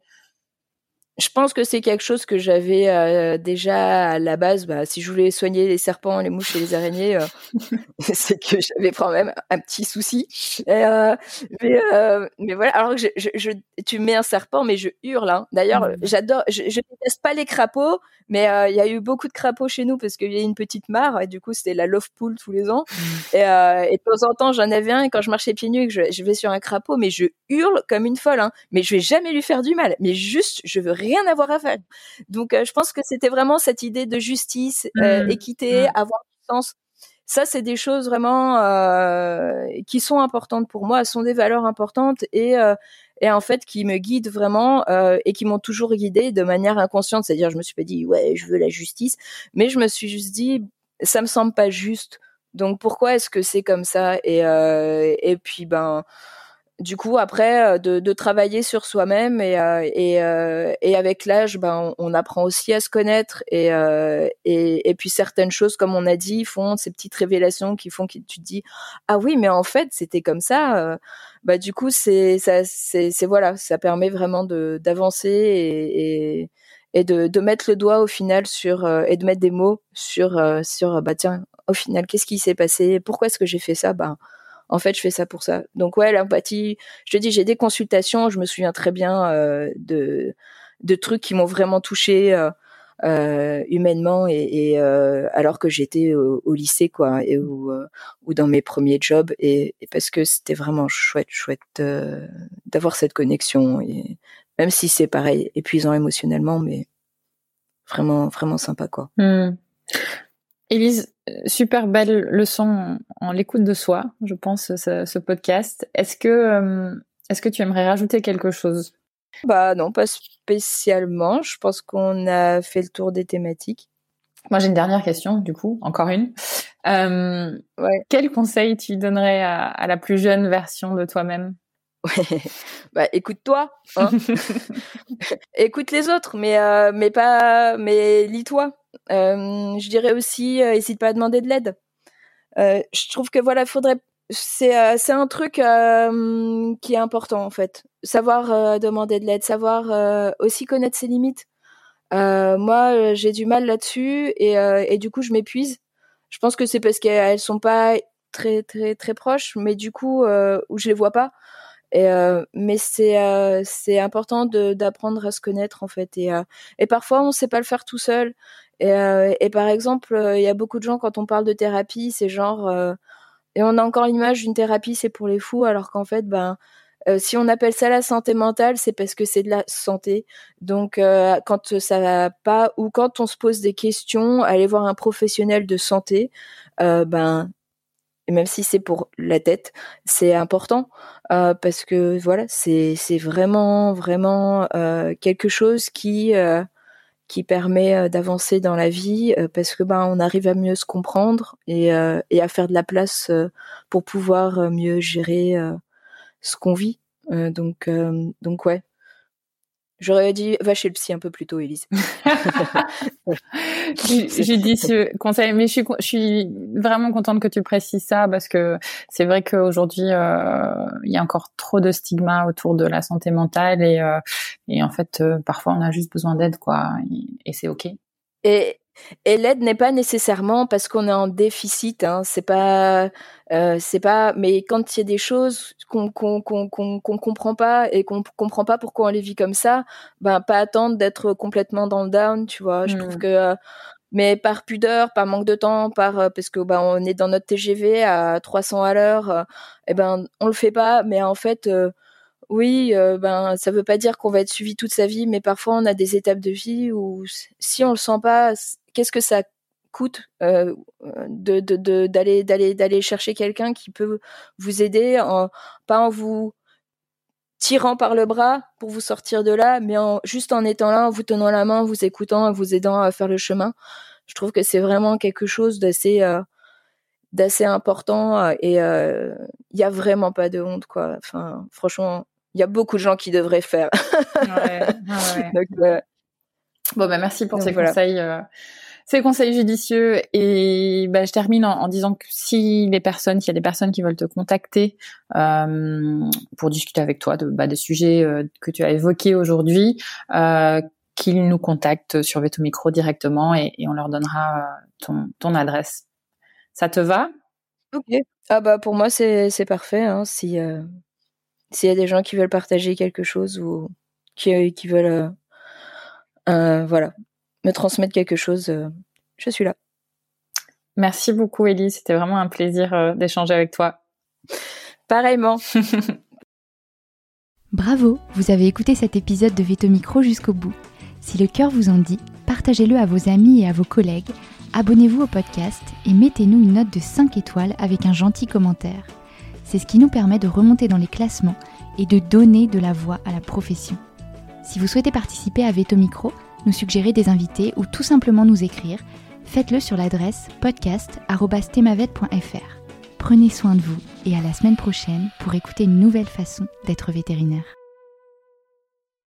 Je pense que c'est quelque chose que j'avais euh, déjà à la base. Bah, si je voulais soigner les serpents, les mouches et les araignées, euh, c'est que j'avais quand même un petit souci. Euh, mais, mais, voilà. Alors je, je, je, tu mets un serpent, mais je hurle. Hein. D'ailleurs, mmh. j'adore. Je, je déteste pas les crapauds, mais il y a eu beaucoup de crapauds chez nous parce qu'il y a une petite mare et du coup c'était la love pool tous les ans. Mmh. Et, et de temps en temps j'en avais un et quand je marchais pieds nus et que je, vais sur un crapaud, mais je hurle comme une folle. Hein. Mais je vais jamais lui faire du mal. Mais juste, je veux rien avoir à faire. Donc, euh, je pense que c'était vraiment cette idée de justice, euh, mmh. équité, mmh. avoir du sens. Ça, c'est des choses vraiment euh, qui sont importantes pour moi, sont des valeurs importantes et et en fait qui me guident vraiment et qui m'ont toujours guidée de manière inconsciente. C'est-à-dire, je me suis pas dit ouais, je veux la justice, mais je me suis juste dit ça me semble pas juste. Donc pourquoi est-ce que c'est comme ça? Et et puis ben du coup après euh, de, travailler sur soi-même et euh, euh, et avec l'âge ben on, apprend aussi à se connaître et, puis certaines choses comme on a dit font ces petites révélations qui font que tu te dis ah oui mais en fait c'était comme ça bah du coup c'est ça c'est voilà ça permet vraiment de d'avancer et, de mettre le doigt au final sur et de mettre des mots sur sur bah tiens au final qu'est-ce qui s'est passé? Pourquoi est-ce que j'ai fait ça? Bah en fait, je fais ça pour ça. Donc ouais, l'empathie, je te dis, j'ai des consultations, je me souviens très bien euh, de, de trucs qui m'ont vraiment touché euh, euh, humainement et, alors que j'étais au, lycée quoi et ou, ou dans mes premiers jobs et, parce que c'était vraiment chouette chouette d'avoir cette connexion et même si c'est pareil épuisant émotionnellement mais vraiment vraiment sympa quoi. Mmh. Super belle leçon en, l'écoute de soi, je pense, ce, podcast. Est-ce que, euh, est-ce que tu aimerais rajouter quelque chose? Bah non, pas spécialement. Je pense qu'on a fait le tour des thématiques. Moi, j'ai une dernière question, du coup, encore une. Euh, ouais. Quel conseil tu donnerais à, la plus jeune version de toi-même? Bah écoute-toi, hein. écoute les autres, mais euh, mais pas, mais lis-toi. Euh, je dirais aussi, euh, hésite pas à demander de l'aide. Euh, je trouve que voilà, faudrait c'est c'est un truc qui est important en fait. Savoir demander de l'aide, savoir aussi connaître ses limites. moi, j'ai du mal là-dessus et, et du coup, je m'épuise. Je pense que c'est parce qu'elles sont pas très très très proches, mais du coup, où je les vois pas. Et, mais c'est c'est important d'apprendre à se connaître en fait. Et, et parfois, on sait pas le faire tout seul. Et, euh, et par exemple, euh, il y a beaucoup de gens quand on parle de thérapie, c'est genre euh, et on a encore l'image d'une thérapie, c'est pour les fous, alors qu'en fait, ben si on appelle ça la santé mentale, c'est parce que c'est de la santé. Donc, quand ça va pas ou quand on se pose des questions, aller voir un professionnel de santé, ben même si c'est pour la tête, c'est important parce que voilà, c'est vraiment vraiment quelque chose qui qui permet euh, d'avancer dans la vie euh, parce que ben on arrive à mieux se comprendre et, euh, et à faire de la place pour pouvoir mieux gérer ce qu'on vit. donc donc ouais, J'aurais dit va chez le psy un peu plus tôt, Elise. J'ai dit ce conseil, mais je suis, je suis vraiment contente que tu précises ça parce que c'est vrai qu'aujourd'hui euh, il y a encore trop de stigmas autour de la santé mentale et, euh, et en fait euh, parfois on a juste besoin d'aide quoi et, et c'est ok. Et et l'aide n'est pas nécessairement parce qu'on est en déficit. Hein. C'est pas, euh, c'est pas. Mais quand il y a des choses qu'on qu'on qu'on qu'on comprend pas et qu'on comprend pas pourquoi on les vit comme ça, ben pas attendre d'être complètement dans le down, tu vois. Je trouve mmh. que, euh, mais par pudeur, par manque de temps, par euh, parce que ben on est dans notre TGV à 300 à l'heure, euh, et ben on le fait pas. Mais en fait oui, ben ça veut pas dire qu'on va être suivi toute sa vie, mais parfois on a des étapes de vie où si on le sent pas, qu'est-ce que ça coûte euh, de d'aller d'aller d'aller chercher quelqu'un qui peut vous aider, en, pas en vous tirant par le bras pour vous sortir de là, mais en, juste en étant là, en vous tenant la main, vous écoutant, vous aidant à faire le chemin. Je trouve que c'est vraiment quelque chose d'assez euh, d'assez important euh, et il euh, y a vraiment pas de honte quoi. Enfin, franchement, il y a beaucoup de gens qui devraient faire. ouais, ouais. bon bah merci pour ces conseils ces conseils judicieux. Et bah, je termine en, disant que si les personnes, s'il y a des personnes qui veulent te contacter euh, pour discuter avec toi de, bah, des sujets euh, que tu as évoqués aujourd'hui, euh, qu'ils nous contactent sur Veto Micro directement et, on leur donnera ton, adresse. Ça te va? Ok. Ah bah pour moi c'est parfait. Hein, si s'il y a des gens qui veulent partager quelque chose ou qui veulent voilà me transmettre quelque chose, euh, je suis là. Merci beaucoup, Ellie. C'était vraiment un plaisir euh, d'échanger avec toi. Pareillement. Bravo, vous avez écouté cet épisode de Veto Micro jusqu'au bout. Si le cœur vous en dit, partagez-le à vos amis et à vos collègues, abonnez-vous au podcast et mettez-nous une note de 5 étoiles avec un gentil commentaire. C'est ce qui nous permet de remonter dans les classements et de donner de la voix à la profession. Si vous souhaitez participer à Veto Micro, nous suggérer des invités ou tout simplement nous écrire, faites-le sur l'adresse podcast.themavet.fr. Prenez soin de vous et à la semaine prochaine pour écouter une nouvelle façon d'être vétérinaire.